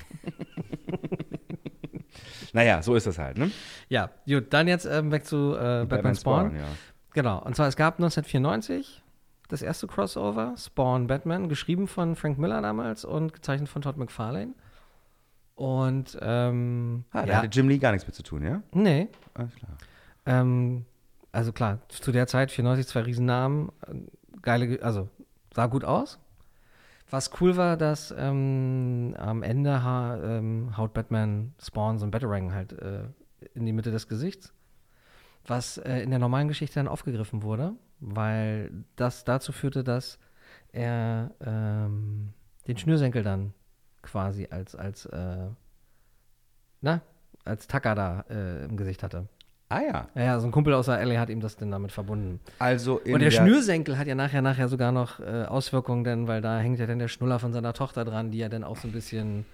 naja, so ist das halt, ne? Ja, gut, dann jetzt ähm, weg zu äh, Batman, Spawn. ja. Genau, und zwar es gab 1994 das erste Crossover, Spawn Batman, geschrieben von Frank Miller damals und gezeichnet von Todd McFarlane. Und, ähm, Ah, da ja, hatte Jim Lee gar nichts mit zu tun, ja? nee, Alles klar. ähm, also klar, zu der Zeit 94 zwei Riesennamen, geile, Ge- also sah gut aus. Was cool war, dass ähm, am Ende ha, ähm, haut Batman Spawn so ein Batarang halt äh, in die Mitte des Gesichts. Was äh, in der normalen Geschichte dann aufgegriffen wurde, weil das dazu führte, dass er ähm, den Schnürsenkel dann quasi als, als, äh, na, als Tacker da äh, im Gesicht hatte. Ah ja. Ja, so ein Kumpel aus der LA hat ihm das denn damit verbunden. Also Und der, Schnürsenkel hat ja nachher, nachher sogar noch äh, Auswirkungen, denn, weil da hängt ja dann der Schnuller von seiner Tochter dran, die ja dann auch so ein bisschen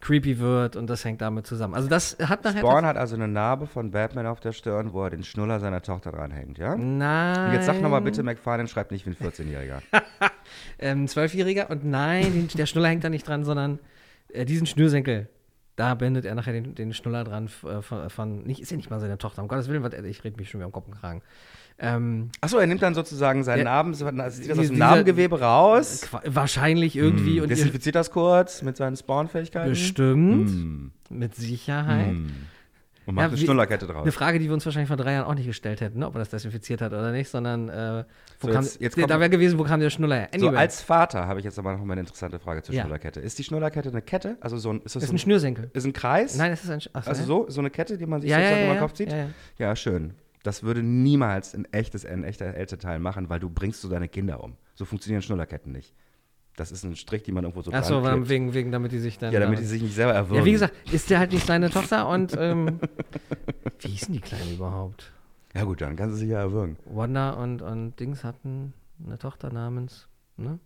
creepy wird und das hängt damit zusammen. Also das hat nachher. Spawn hat also eine Narbe von Batman auf der Stirn, wo er den Schnuller seiner Tochter dranhängt, ja? Nein. Und jetzt sag nochmal bitte, McFarlane schreibt nicht wie ein 14-Jähriger. Ähm, Zwölfjähriger und nein, der Schnuller hängt da nicht dran, sondern äh, diesen Schnürsenkel. Da bindet er nachher den, den Schnuller dran äh, von, von, nicht, ist ja nicht mal seine Tochter, um Gottes Willen, was, ich rede mich schon wieder am Kopf und Kragen. Ähm, Achso, er nimmt dann sozusagen seinen Ja. Narben, sieht das aus Dieser- dem Narbengewebe raus, wahrscheinlich irgendwie hm, und ihr, desinfiziert das kurz mit seinen Spawn-Fähigkeiten. bestimmt, Hm, mit Sicherheit. hm. Und macht Ja, eine wie- Schnullerkette draus. Eine Frage, die wir uns wahrscheinlich vor drei Jahren auch nicht gestellt hätten, ne, ob er das desinfiziert hat oder nicht, sondern äh, wo So, kam, jetzt- jetzt da wäre gewesen, wo kam der Schnuller her? So, Anyway, als Vater habe ich jetzt aber noch mal eine interessante Frage zur Ja. Schnullerkette. Ist die Schnullerkette eine Kette? Also so ein, ist das ist so ein Schnürsenkel. ist ein Kreis? Nein, das ist ein achso, also ja? so, so eine Kette, die man sich ja, sozusagen ja, über den Kopf zieht? ja, ja. Ja, schön. Das würde niemals ein echtes, ein echter Elternteil machen, weil du bringst so deine Kinder um. So funktionieren Schnullerketten nicht. Das ist ein Strich, den man irgendwo so Achso, wegen, wegen, damit die sich dann. Ja, damit die sich nicht selber erwürgen. Ja, wie gesagt, ist der halt nicht seine Tochter und ähm, wie hießen die Kleinen überhaupt? Ja gut, dann kann sie sich ja erwürgen. Wanda und, und Dings hatten eine Tochter namens, ne?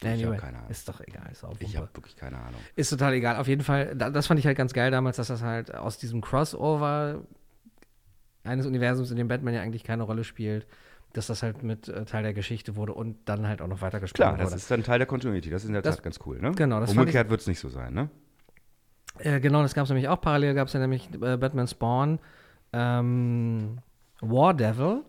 Ich hab keine Ahnung. Ist doch egal, ist auch Ich habe wirklich keine Ahnung. Ist total egal. Auf jeden Fall, da, das fand ich halt ganz geil damals, dass das halt aus diesem Crossover eines Universums, in dem Batman ja eigentlich keine Rolle spielt, dass das halt mit äh, Teil der Geschichte wurde und dann halt auch noch weitergesprochen Klar, das wurde. ist dann Teil der Continuity. Das ist in der Das- Tat ganz cool, ne? Genau, das Umgekehrt wird es nicht so sein, ne? Äh, genau, das gab es nämlich auch. Parallel gab es ja nämlich äh, Batman Spawn, ähm, War Devil.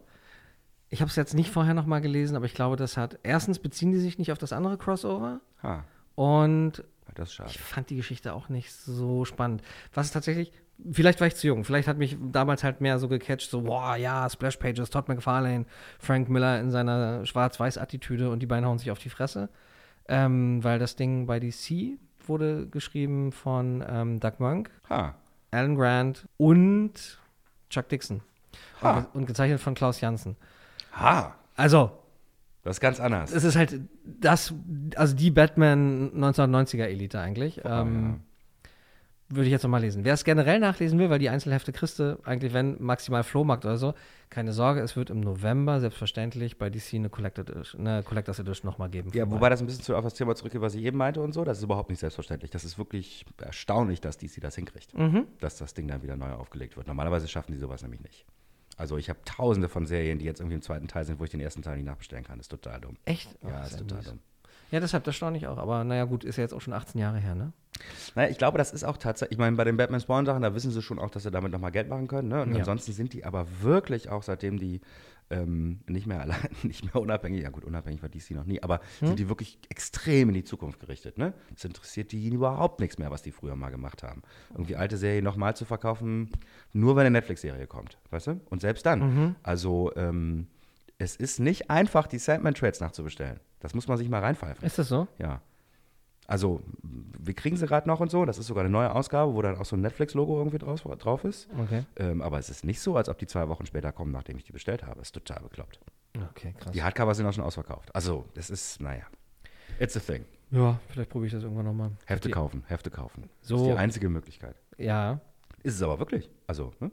Ich habe es jetzt nicht vorher nochmal gelesen, aber ich glaube, das hat. Erstens beziehen die sich nicht auf das andere Crossover Ha, und das ist schade. ich fand die Geschichte auch nicht so spannend. Was tatsächlich, vielleicht war ich zu jung, vielleicht hat mich damals halt mehr so gecatcht, so, boah, ja, Splash Pages, Todd McFarlane, Frank Miller in seiner Schwarz-Weiß-Attitüde und die beiden hauen sich auf die Fresse. Ähm, weil das Ding bei DC wurde geschrieben von ähm, Doug Monk, Ha, Alan Grant und Chuck Dixon. Und, und gezeichnet von Klaus Janssen. ha, Also, das ist ganz anders. es ist halt das, also die Batman 1990er Elite eigentlich. Ah, ähm, Würde ich jetzt nochmal lesen. Wer es generell nachlesen will, weil die Einzelhefte du eigentlich, wenn maximal Flohmarkt oder so, keine Sorge, es wird im November selbstverständlich bei DC eine, Collected eine Collectors Edition nochmal geben. Ja, Vorbei. wobei das ein bisschen zu, auf das Thema zurückgeht, was ich eben meinte und so. Das ist überhaupt nicht selbstverständlich. Das ist wirklich erstaunlich, dass DC das hinkriegt, Mhm. dass das Ding dann wieder neu aufgelegt wird. Normalerweise schaffen die sowas nämlich nicht. Also ich habe tausende von Serien, die jetzt irgendwie im zweiten Teil sind, wo ich den ersten Teil nicht nachbestellen kann. Das ist total dumm. Echt? Ja, Ach, ist total mies. dumm. Ja, deshalb, das staune ich auch. Aber naja, gut, ist ja jetzt auch schon 18 Jahre her, ne? Naja, ich glaube, das ist auch tatsächlich, ich meine, bei den Batman Spawn-Sachen, da wissen sie schon auch, dass sie damit nochmal Geld machen können. Ne? Und Ja. ansonsten sind die aber wirklich auch, seitdem die ähm, nicht mehr allein, nicht mehr unabhängig, ja gut, unabhängig war DC noch nie, aber Hm? sind die wirklich extrem in die Zukunft gerichtet. Ne? Es interessiert die überhaupt nichts mehr, was die früher mal gemacht haben. Irgendwie alte Serien nochmal zu verkaufen, nur wenn eine Netflix-Serie kommt, weißt du? Und selbst dann. Mhm. Also, ähm, es ist nicht einfach, die Sandman-Trades nachzubestellen. Das muss man sich mal reinpfeifen. Ist das so? Ja. Also, wir kriegen sie gerade noch und so. Das ist sogar eine neue Ausgabe, wo dann auch so ein Netflix-Logo irgendwie drauf, drauf ist. Okay. Ähm, aber es ist nicht so, als ob die zwei Wochen später kommen, nachdem ich die bestellt habe. Ist total bekloppt. Okay, krass. Die Hardcover sind auch schon ausverkauft. Also, das ist, naja. It's a thing. Ja, vielleicht probiere ich das irgendwann nochmal. Hefte kaufen, Hefte kaufen. So. Das ist die einzige Möglichkeit. Ja. Ist es aber wirklich. Also, ne?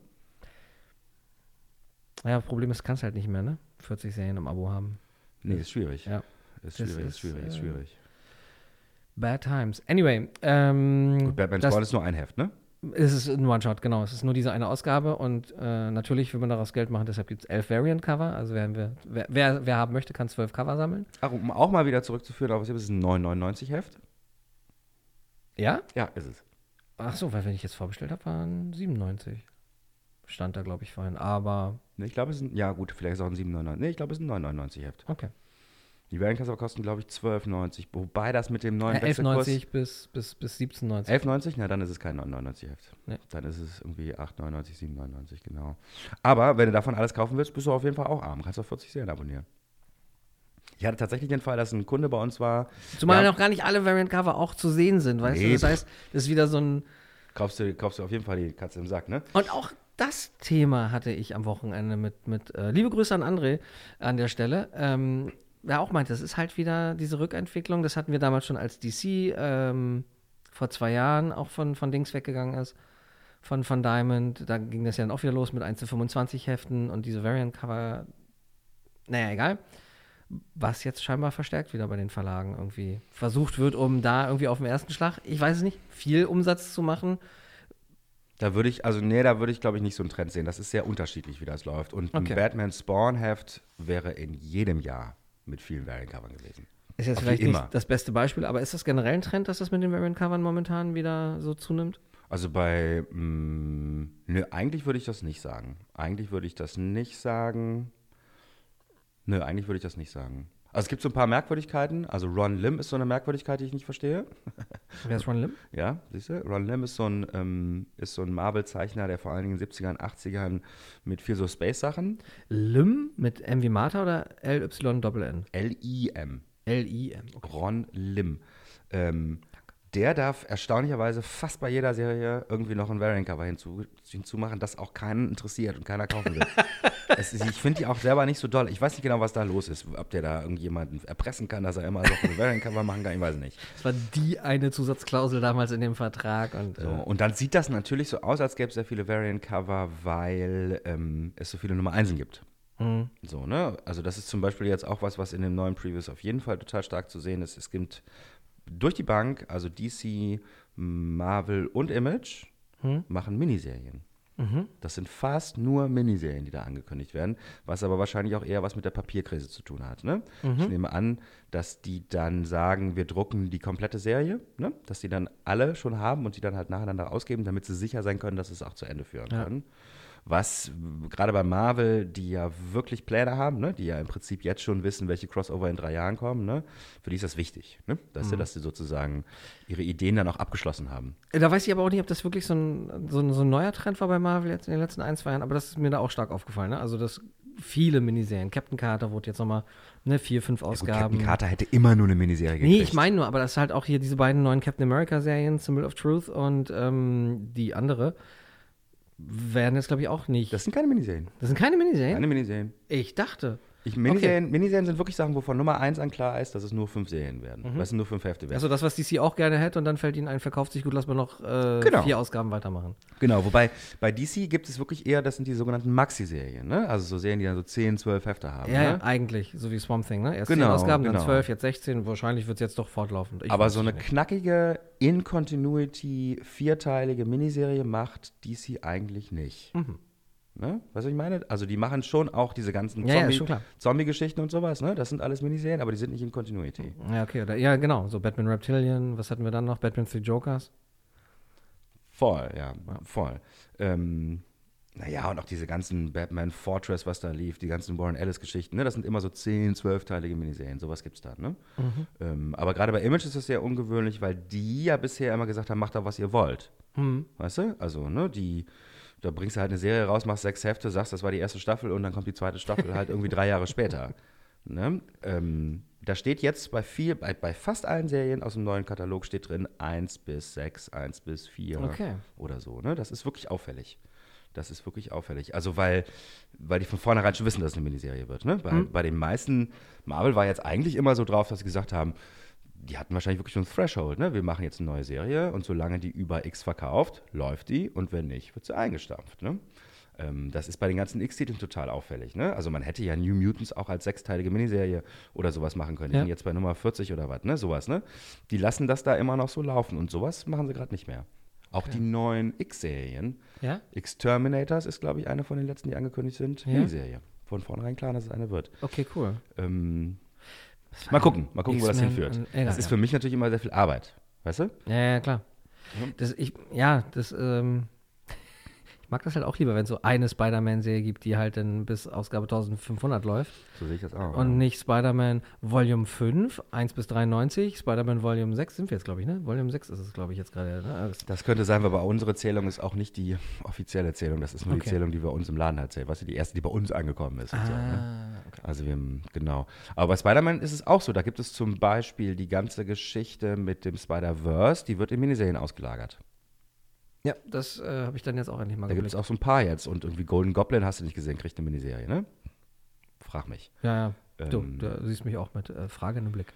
Ja, Problem ist, kannst halt nicht mehr, ne? 40 Serien im Abo haben. Nee, ist schwierig. Ja. Ist schwierig, ist, ist schwierig, ist äh, schwierig. Bad Times. Anyway, ähm, Gut, Batman das, Spawn ist nur ein Heft, ne? es ist ein One-Shot, genau. Es ist nur diese eine Ausgabe und äh, natürlich will man daraus Geld machen, deshalb gibt es elf Variant-Cover. Also wer, wer, wer, wer, haben möchte, kann zwölf Cover sammeln. Ach, um auch mal wieder zurückzuführen, aber es ist ein 9,99 Heft. Ja? Ja, ist es. Ach so, weil wenn ich jetzt vorbestellt habe, waren 97. Stand da, glaube ich, vorhin. Aber, Nee, ich glaube, es ist ein, ja gut, vielleicht ist es auch ein 7,99. Nee, ich glaube, es ist ein 9,99 Heft. okay. Die Variant-Cover kosten, glaube ich, 12,90. Wobei das mit dem neuen Äh, Wechselkurs... 11,90 bis, bis, bis 17,90. 11,90? Na, dann ist es kein 9,99 Heft. Nee. Dann ist es irgendwie 8,99, 7,99, genau. Aber wenn du davon alles kaufen willst, bist du auf jeden Fall auch arm. Kannst auf 40 Serien abonnieren. Ich hatte tatsächlich den Fall, dass ein Kunde bei uns war, Zumal Ja. noch gar nicht alle Variant-Cover auch zu sehen sind, weißt Nee, du? Das heißt, das ist wieder so ein. kaufst du, kaufst du auf jeden Fall die Katze im Sack, ne? Und auch das Thema hatte ich am Wochenende mit, mit äh, liebe Grüße an André an der Stelle. Ähm, der auch meinte, das ist halt wieder diese Rückentwicklung. Das hatten wir damals schon als DC ähm, vor zwei Jahren auch von, von Dings weggegangen ist. Von, von Diamond. Da ging das ja dann auch wieder los mit 1 zu 25 Heften und diese Variant-Cover. Naja, egal. Was jetzt scheinbar verstärkt wieder bei den Verlagen irgendwie versucht wird, um da irgendwie auf dem ersten Schlag, ich weiß es nicht, viel Umsatz zu machen. Da würde ich, also nee, da würde ich glaube ich nicht so einen Trend sehen. Das ist sehr unterschiedlich, wie das läuft. Und Okay. ein Batman Spawn Heft wäre in jedem Jahr mit vielen Variant-Covern gewesen. Ist jetzt Wie vielleicht immer. nicht das beste Beispiel, aber ist das generell ein Trend, dass das mit den Variant-Covern momentan wieder so zunimmt? Also bei, mh, nö, eigentlich würde ich das nicht sagen. Eigentlich würde ich das nicht sagen. Nö, eigentlich würde ich das nicht sagen. Also es gibt so ein paar Merkwürdigkeiten. Also Ron Lim ist so eine Merkwürdigkeit, die ich nicht verstehe. Wer ist Ron Lim? Ja, siehst du? Ron Lim ist so ein, ähm, ist so ein Marvel-Zeichner, der vor allen Dingen in den 70ern, 80ern mit viel so Space-Sachen. Lim mit M wie Martha oder L-Y-N-N? L-I-M. L-I-M. Ron Lim. Ähm, der darf erstaunlicherweise fast bei jeder Serie irgendwie noch ein Variant-Cover hinzu, hinzumachen, das auch keinen interessiert und keiner kaufen will. es, ich finde die auch selber nicht so doll. Ich weiß nicht genau, was da los ist. Ob der da irgendjemanden erpressen kann, dass er immer so ein Variant-Cover machen kann, ich weiß nicht. Das war die eine Zusatzklausel damals in dem Vertrag. Und, So, äh, und dann sieht das natürlich so aus, als gäbe es sehr viele Variant-Cover, weil ähm, es so viele Nummer Einsen gibt. mhm. So, ne? Also das ist zum Beispiel jetzt auch was, was in den neuen Previews auf jeden Fall total stark zu sehen ist. Es gibt durch die Bank, also DC, Marvel und Image, Hm? machen Miniserien. Mhm. Das sind fast nur Miniserien, die da angekündigt werden, was aber wahrscheinlich auch eher was mit der Papierkrise zu tun hat. Ne? Mhm. Ich nehme an, dass die dann sagen, wir drucken die komplette Serie, ne? dass die dann alle schon haben und die dann halt nacheinander ausgeben, damit sie sicher sein können, dass sie es auch zu Ende führen Ja. können. Was gerade bei Marvel, die ja wirklich Pläne haben, ne? die ja im Prinzip jetzt schon wissen, welche Crossover in drei Jahren kommen, ne? für die ist das wichtig, ne? dass, Mhm. sie, dass sie sozusagen ihre Ideen dann auch abgeschlossen haben. Da weiß ich aber auch nicht, ob das wirklich so ein, so, ein, so ein neuer Trend war bei Marvel jetzt in den letzten ein, zwei Jahren, aber das ist mir da auch stark aufgefallen. Ne? Also, dass viele Miniserien, Captain Carter wurde jetzt nochmal ne, vier, fünf Gut, Ausgaben. Captain Carter hätte immer nur eine Miniserie gekriegt. Nee, ich meine nur, aber das ist halt auch hier diese beiden neuen Captain America-Serien, Symbol of Truth und ähm, die andere, werden jetzt, glaube ich, auch nicht. Das sind keine Miniserien. das sind keine Miniserien? Keine Miniserien. Ich dachte. Ich, Miniserien, Miniserien sind wirklich Sachen, wovon Nummer eins an klar ist, dass es nur fünf Serien werden. Mhm. Weil es nur fünf Hefte werden. Also das, was DC auch gerne hätte und dann fällt ihnen ein, verkauft sich gut, lass mal noch äh, Genau. vier Ausgaben weitermachen. genau, wobei bei DC gibt es wirklich eher, das sind die sogenannten Maxi-Serien. Ne? Also so Serien, die dann so 10, 12 Hefte haben. Ja, ne? eigentlich, so wie Swamp Thing, ne? Erst Genau, zehn Ausgaben, dann genau. zwölf, jetzt 16, wahrscheinlich wird es jetzt doch fortlaufend. Ich Aber so eine nicht. knackige, in Continuity, vierteilige Miniserie macht DC eigentlich nicht. Mhm. Ne? Weißt du, was ich meine? Also die machen schon auch diese ganzen Ja, ja, Zombie- klar. Zombie-Geschichten und sowas. Ne? Das sind alles Miniserien, aber die sind nicht in Continuity. Ja, okay, oder, ja, genau, so Batman Reptilian, was hatten wir dann noch? Batman Three Jokers. Voll, ja, voll. Ähm, naja, und auch diese ganzen Batman Fortress, was da lief, die ganzen Warren Ellis-Geschichten, ne, das sind immer so 10, 12-teilige Miniserien, sowas gibt's da, ne? Ähm, aber gerade bei Image ist das sehr ungewöhnlich, weil die ja bisher immer gesagt haben, macht da, was ihr wollt. Hm. Weißt du? Also, ne, die, da bringst du halt eine Serie raus, machst sechs Hefte, sagst, das war die erste Staffel und dann kommt die zweite Staffel halt irgendwie drei Jahre später. Ne? Ähm, da steht jetzt bei viel, bei, bei fast allen Serien aus dem neuen Katalog steht drin 1 bis 6, 1 bis 4 Okay. oder so. Ne? Das ist wirklich auffällig. Das ist wirklich auffällig. Also, weil, weil die von vornherein schon wissen, dass es eine Miniserie wird. Ne? Bei, Mhm. bei den meisten, Marvel war jetzt eigentlich immer so drauf, dass sie gesagt haben, die hatten wahrscheinlich wirklich so ein Threshold. Ne? Wir machen jetzt eine neue Serie und solange die über X verkauft, läuft die und wenn nicht, wird sie eingestampft. Ne? Ähm, das ist bei den ganzen X-Titeln total auffällig. Ne? Also man hätte ja New Mutants auch als sechsteilige Miniserie oder sowas machen können. Die Ja. sind jetzt bei Nummer 40 oder was, ne? Sowas, ne? Die lassen das da immer noch so laufen und sowas machen sie gerade nicht mehr. Auch die neuen X-Serien. Ja? X-Terminators ist, glaube ich, eine von den letzten, die angekündigt sind. Ja. Miniserie. Von vornherein klar, dass es eine wird. Okay, cool. Ähm, mal gucken, mal gucken, wo das hinführt. das ist für mich natürlich immer sehr viel Arbeit. Weißt du? Ja, ja, klar. Das, ich, ja, das, ähm, ich mag das halt auch lieber, wenn es so eine Spider-Man-Serie gibt, die halt dann bis Ausgabe 1500 läuft. So sehe ich das auch. Und nicht Spider-Man Volume 5, 1 bis 93, Spider-Man Volume 6 sind wir jetzt, glaube ich, ne? Volume 6 ist es, glaube ich, jetzt gerade. Ne? Also, Das könnte sein, weil bei unsere Zählung ist auch nicht die offizielle Zählung. Das ist nur die Okay. Zählung, die bei uns im Laden halt zählt. Weißt du, die erste, die bei uns angekommen ist. Und so, ne? ah, okay. Also wir genau. Aber bei Spider-Man ist es auch so. Da gibt es zum Beispiel die ganze Geschichte mit dem Spider-Verse, die wird in Miniserien ausgelagert. Ja, das äh, habe ich dann jetzt auch endlich mal Da gibt es auch so ein paar jetzt. Und irgendwie Golden Goblin hast du nicht gesehen, kriegt eine Miniserie, ne? Frag mich. Ja, ja. Du, Ähm, du siehst mich auch mit äh, Frage im Blick.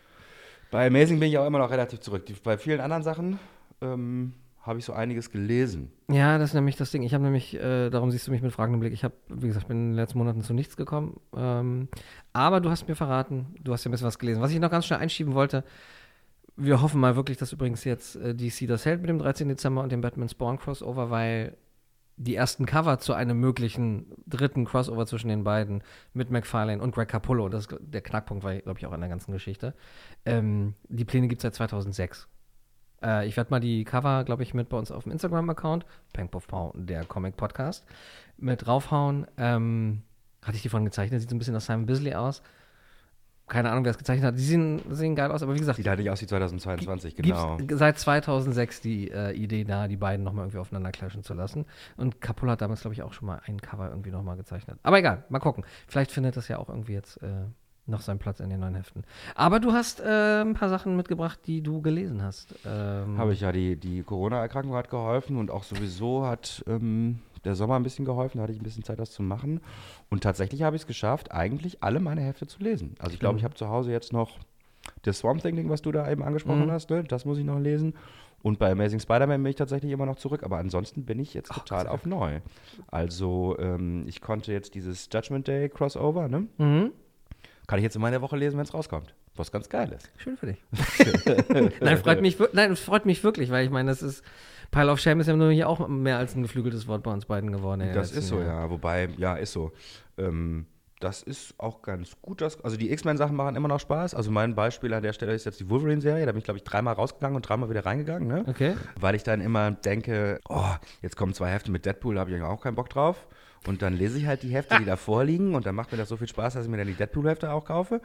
Bei Amazing bin ich auch immer noch relativ zurück. Die, bei vielen anderen Sachen ähm, habe ich so einiges gelesen. Ja, das ist nämlich das Ding. Ich habe nämlich, äh, darum siehst du mich mit fragendem Blick. Ich habe, wie gesagt, bin in den letzten Monaten zu nichts gekommen. Ähm, aber du hast mir verraten, du hast ja ein bisschen was gelesen. Was ich noch ganz schnell einschieben wollte, wir hoffen mal wirklich, dass übrigens jetzt äh, DC das hält mit dem 13. Dezember und dem Batman Spawn Crossover, weil die ersten Cover zu einem möglichen dritten Crossover zwischen den beiden mit McFarlane und Greg Capullo, das ist der Knackpunkt war, glaube ich, auch in der ganzen Geschichte. Ähm, die Pläne gibt es seit 2006. Äh, ich werde mal die Cover, glaube ich, mit bei uns auf dem Instagram-Account, Pengpuff der Comic-Podcast, mit draufhauen. Ähm, hatte ich die von gezeichnet, sieht so ein bisschen nach Simon Bisley aus. Keine Ahnung, wer es gezeichnet hat. Die sehen, sehen geil aus, aber wie gesagt, Sieht halt nicht aus wie 2022, Gibt's genau. seit 2006 die äh, Idee da, die beiden nochmal irgendwie aufeinander clashen zu lassen. Und Capullo hat damals, glaube ich, auch schon mal ein Cover irgendwie nochmal gezeichnet. Aber egal, mal gucken. Vielleicht findet das ja auch irgendwie jetzt äh, noch seinen Platz in den neuen Heften. Aber du hast äh, ein paar Sachen mitgebracht, die du gelesen hast. Ähm, Habe ich ja, die, die Corona-Erkrankung hat geholfen und auch sowieso hat ähm, der Sommer ein bisschen geholfen, da hatte ich ein bisschen Zeit, das zu machen. Und tatsächlich habe ich es geschafft, eigentlich alle meine Hefte zu lesen. Also ich glaube, ich habe zu Hause jetzt noch das Swamp Thing-Ding, was du da eben angesprochen Mhm. hast, ne? das muss ich noch lesen. Und bei Amazing Spider-Man bin ich tatsächlich immer noch zurück, aber ansonsten bin ich jetzt total auf neu. Also ähm, ich konnte jetzt dieses Judgment Day Crossover, ne? Mhm. Kann ich jetzt in meiner Woche lesen, wenn es rauskommt. Was ganz geil ist. Schön für dich. Nein, freut mich, nein, freut mich wirklich, weil ich meine, das ist, Pile of Shame ist ja nur hier auch mehr als ein geflügeltes Wort bei uns beiden geworden. Das ist so, Jahren. ja. Wobei, ja, ist so. Ähm, das ist auch ganz gut. Das, also die X-Men-Sachen machen immer noch Spaß. Also mein Beispiel an der Stelle ist jetzt die Wolverine-Serie. Da bin ich, glaube ich, dreimal rausgegangen und dreimal wieder reingegangen. Ne? Okay. Weil ich dann immer denke, oh, jetzt kommen zwei Hefte mit Deadpool, da habe ich auch keinen Bock drauf. Und dann lese ich halt die Hefte, die da vorliegen. Und dann macht mir das so viel Spaß, dass ich mir dann die Deadpool-Hefte auch kaufe.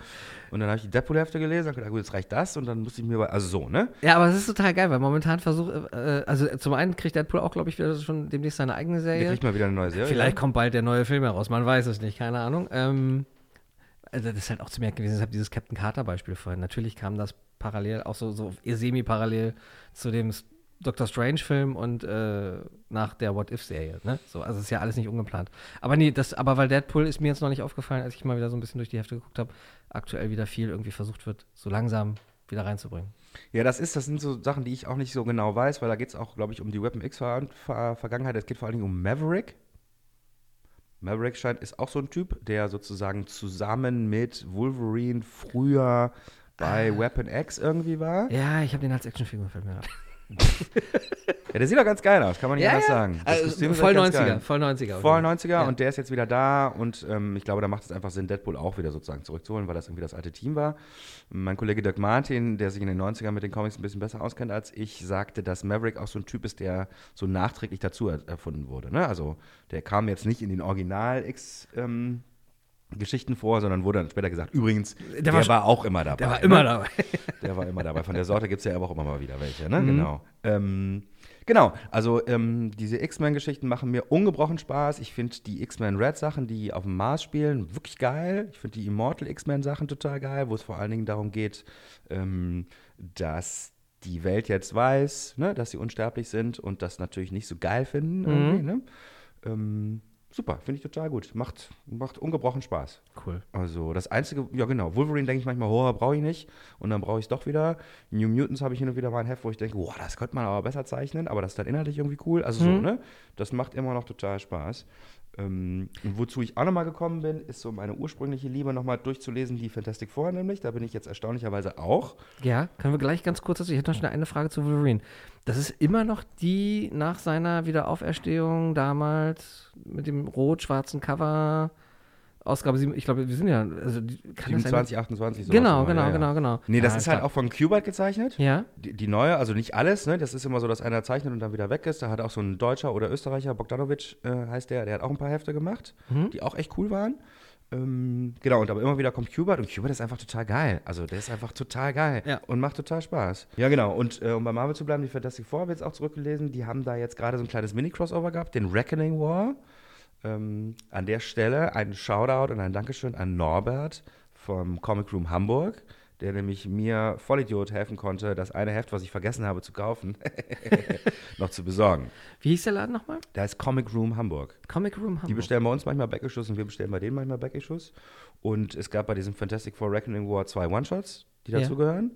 Und dann habe ich die Deadpool-Hefte gelesen und gedacht, gut, jetzt reicht das. Und dann musste ich mir, bei- also so, ne? Ja, aber es ist total geil, weil momentan versucht, äh, also zum einen kriegt Deadpool auch, glaube ich, wieder schon demnächst seine eigene Der Serie. kriegt mal wieder eine neue Serie. Vielleicht kommt bald der neue Film heraus, man weiß es nicht, keine Ahnung. Ähm, also das ist halt auch zu merken gewesen, ich habe dieses Captain Carter-Beispiel vorhin. Natürlich kam das parallel, auch so, so semi-parallel zu dem Doctor Strange-Film und äh, nach der What-If-Serie. Ne? So, also ist ja alles nicht ungeplant. Aber nee, das, aber weil Deadpool ist mir jetzt noch nicht aufgefallen, als ich mal wieder so ein bisschen durch die Hefte geguckt habe, aktuell wieder viel irgendwie versucht wird, so langsam wieder reinzubringen. Ja, das ist, das sind so Sachen, die ich auch nicht so genau weiß, weil da geht es auch, glaube ich, um die Weapon X-Vergangenheit. Es geht vor allen Dingen um Maverick. Maverick scheint ist auch so ein Typ, der sozusagen zusammen mit Wolverine früher bei Weapon X irgendwie war. Ja, ich habe den als Actionfigur, fällt mir. Ja, der sieht doch ganz geil aus, kann man nicht Ja, anders ja. sagen. Also, voll echt ganz 90er, geil. voll 90er. Voll 90er Ja. und der ist jetzt wieder da und ähm, ich glaube, da macht es einfach Sinn, Deadpool auch wieder sozusagen zurückzuholen, weil das irgendwie das alte Team war. Mein Kollege Dirk Martin, der sich in den 90ern mit den Comics ein bisschen besser auskennt als ich, sagte, dass Maverick auch so ein Typ ist, der so nachträglich dazu er erfunden wurde. Ne? Also der kam jetzt nicht in den Original-X- ähm, Geschichten vor, sondern wurde dann später gesagt, übrigens, der, war war, sch- auch immer dabei. Der war ne? immer dabei. Der war immer dabei. Von der Sorte gibt es ja aber auch immer mal wieder welche, ne? Mhm. Genau. Ähm, genau, also ähm, diese X-Men-Geschichten machen mir ungebrochen Spaß. Ich finde die X-Men Red-Sachen, die auf dem Mars spielen, wirklich geil. Ich finde die Immortal X-Men-Sachen total geil, wo es vor allen Dingen darum geht, ähm, dass die Welt jetzt weiß, ne, dass sie unsterblich sind und das natürlich nicht so geil finden. Irgendwie, ne? ähm, super, finde ich total gut. Macht, macht ungebrochen Spaß. Cool. Also das einzige, ja genau, Wolverine denke ich manchmal, oh, brauche ich nicht. Und dann brauche ich es doch wieder. New Mutants habe ich hin und wieder mal ein Heft, wo ich denke, boah, das könnte man aber besser zeichnen, aber das ist dann inhaltlich irgendwie cool. Also so, Mhm. ne? Das macht immer noch total Spaß. Ähm, wozu ich auch nochmal gekommen bin, ist so meine ursprüngliche Liebe nochmal durchzulesen, die Fantastic Four nämlich. Da bin ich jetzt erstaunlicherweise auch. Ja, können wir gleich ganz kurz dazu. Ich hätte noch schnell eine Frage zu Wolverine. Das ist immer noch die nach seiner Wiederauferstehung damals mit dem rot-schwarzen Cover. Ausgabe 7, ich glaube, wir sind ja. Also, die- kann das 27, 28, sein? sowas Genau, genau, ja, ja. genau, genau. Nee, das Ja, ist halt klar. auch von Kubert gezeichnet. Ja, Die, die neue, also nicht alles, ne? Das ist immer so, dass einer zeichnet und dann wieder weg ist. Da hat auch so ein Deutscher oder Österreicher, Bogdanovic äh, heißt der, der hat auch ein paar Hefte gemacht, Mhm. die auch echt cool waren. Ähm, genau, und aber immer wieder kommt Kubert und Kubert ist einfach total geil. Also der ist einfach total geil Ja. und macht total Spaß. Ja, genau. Und äh, um bei Marvel zu bleiben, die Fantastic Four habe ich jetzt auch zurückgelesen. Die haben da jetzt gerade so ein kleines Mini-Crossover gehabt, den Reckoning War. Ähm, an der Stelle ein Shoutout und ein Dankeschön an Norbert vom Comic Room Hamburg, der nämlich mir Vollidiot helfen konnte, das eine Heft, was ich vergessen habe zu kaufen, noch zu besorgen. wie hieß der Laden nochmal? Da ist Comic Room Hamburg. Comic Room Die Hamburg. bestellen bei uns manchmal Backissues und wir bestellen bei denen manchmal Backissues. Und es gab bei diesem Fantastic Four Reckoning War zwei One-Shots, die Ja. dazu gehören,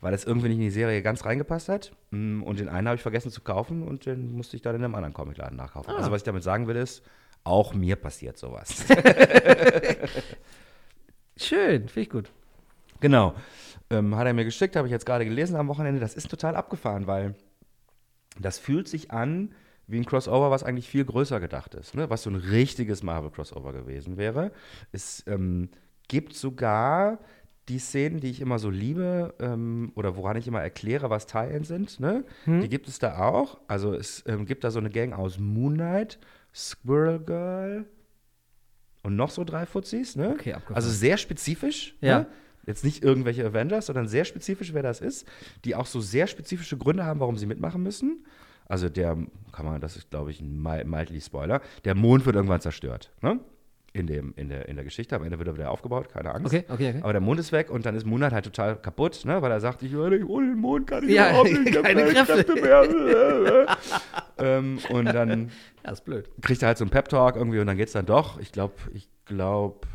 weil das irgendwie nicht in die Serie ganz reingepasst hat. Mm, Und den einen habe ich vergessen zu kaufen und den musste ich dann in einem anderen Comicladen nachkaufen. Ah. Also was ich damit sagen will ist, auch mir passiert sowas. Schön, finde ich gut. Genau. Ähm, hat er mir geschickt, habe ich jetzt gerade gelesen am Wochenende. Das ist total abgefahren, weil das fühlt sich an wie ein Crossover, was eigentlich viel größer gedacht ist, ne? was so ein richtiges Marvel-Crossover gewesen wäre. Es ähm, gibt sogar die Szenen, die ich immer so liebe ähm, oder woran ich immer erkläre, was Teilen sind, ne? die gibt es da auch. Also es ähm, gibt da so eine Gang aus Moon Knight, Squirrel Girl und noch so drei Fuzis. Ne? Okay, abgefahren. also sehr spezifisch. Ja. Ne? Jetzt nicht irgendwelche Avengers, sondern sehr spezifisch, wer das ist, die auch so sehr spezifische Gründe haben, warum sie mitmachen müssen. Also der, kann man, das ist glaube ich ein mil- mildly Spoiler, der Mond wird irgendwann zerstört. Ne? in, dem, in, der, in der Geschichte. Am Ende wird er wieder aufgebaut, keine Angst. Okay, okay, okay. Aber der Mond ist weg und dann ist Moonlight halt total kaputt, ne? weil er sagt, ich ohne den Mond kann ich Ja, überhaupt nicht, keine Kräfte. mehr. ähm, und dann Ja, ist blöd. kriegt er halt so einen Pep-Talk irgendwie und dann geht's dann doch. Ich glaube, ich glaube,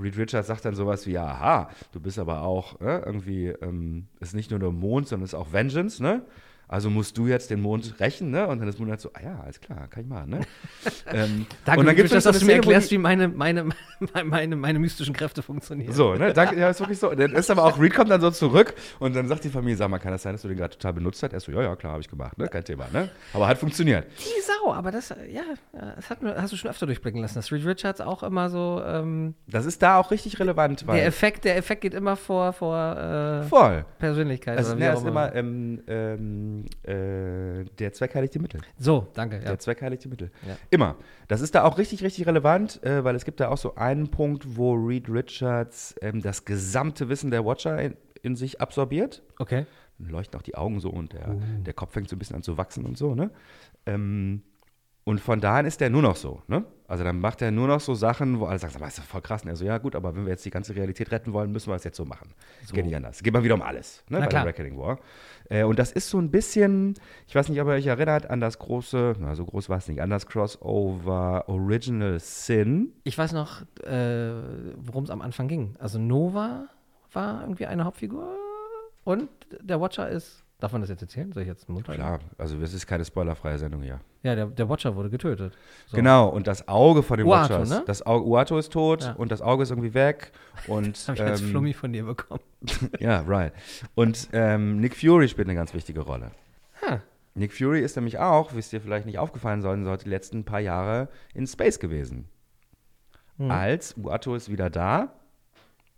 Reed Richards sagt dann sowas wie, aha, du bist aber auch äh, irgendwie, ähm, ist nicht nur der Mond, sondern ist auch Vengeance, ne? Also musst du jetzt den Mond rächen, ne? Und dann ist Moonlight so, ah ja, alles klar, kann ich machen, ne? ähm, Danke, und dann gibt's dass so eine du mir erklärst, wie meine, meine, meine, meine mystischen Kräfte funktionieren. So, ne? Danke, ja, ist wirklich so. Dann ist aber auch, Reed kommt dann so zurück und dann sagt die Familie, sag mal, kann das sein, dass du den gerade total benutzt hast? Er so, ja, ja, klar, habe ich gemacht, ne? Kein Thema, ne? Aber hat funktioniert. Die Sau, aber das, ja, das hat, mir- hast du schon öfter durchblicken lassen, dass Reed Richards auch immer so, ähm, Das ist da auch richtig relevant, weil. der Effekt, der Effekt geht immer vor, vor äh, voll. Persönlichkeit. Also, oder ne, ist immer, ähm, ähm, äh, der Zweck heiligt die Mittel. So, danke, ja. Der Zweck heiligt die Mittel. Ja. Immer. Das ist da auch richtig, richtig relevant, äh, weil es gibt da auch so einen Punkt, wo Reed Richards ähm, das gesamte Wissen der Watcher in, in sich absorbiert. Okay. Dann leuchten auch die Augen so und der, Uh. der Kopf fängt so ein bisschen an zu wachsen und so, ne? Ähm, und von da an ist der nur noch so, ne? Also dann macht er nur noch so Sachen, wo alle sagen, das ist doch voll krass. Und er so, ja gut, aber wenn wir jetzt die ganze Realität retten wollen, müssen wir es jetzt so machen. Es geht nicht anders. Es geht mal wieder um alles, ne? Na Bei klar. der Reckoning War. Äh, und das ist so ein bisschen, ich weiß nicht, ob ihr euch erinnert an das große, na so groß war es nicht, an das Crossover Original Sin. Ich weiß noch, äh, worum es am Anfang ging. Also Nova war irgendwie eine Hauptfigur und der Watcher ist, darf man das jetzt erzählen? Soll ich jetzt Mund? Klar, also das ist keine spoilerfreie Sendung hier. Ja, der, der Watcher wurde getötet. So. Genau, und das Auge von den Uatu, Watchers. ne? Das Auge, Uatu ist tot Ja. und das Auge ist irgendwie weg. Und, Das habe ich als ähm, Flummi von dir bekommen. Ja, right. Und ähm, Nick Fury spielt eine ganz wichtige Rolle. Ha. Nick Fury ist nämlich auch, wie es dir vielleicht nicht aufgefallen sein sollte, die letzten paar Jahre in Space gewesen. Hm. Als Uatu ist wieder da.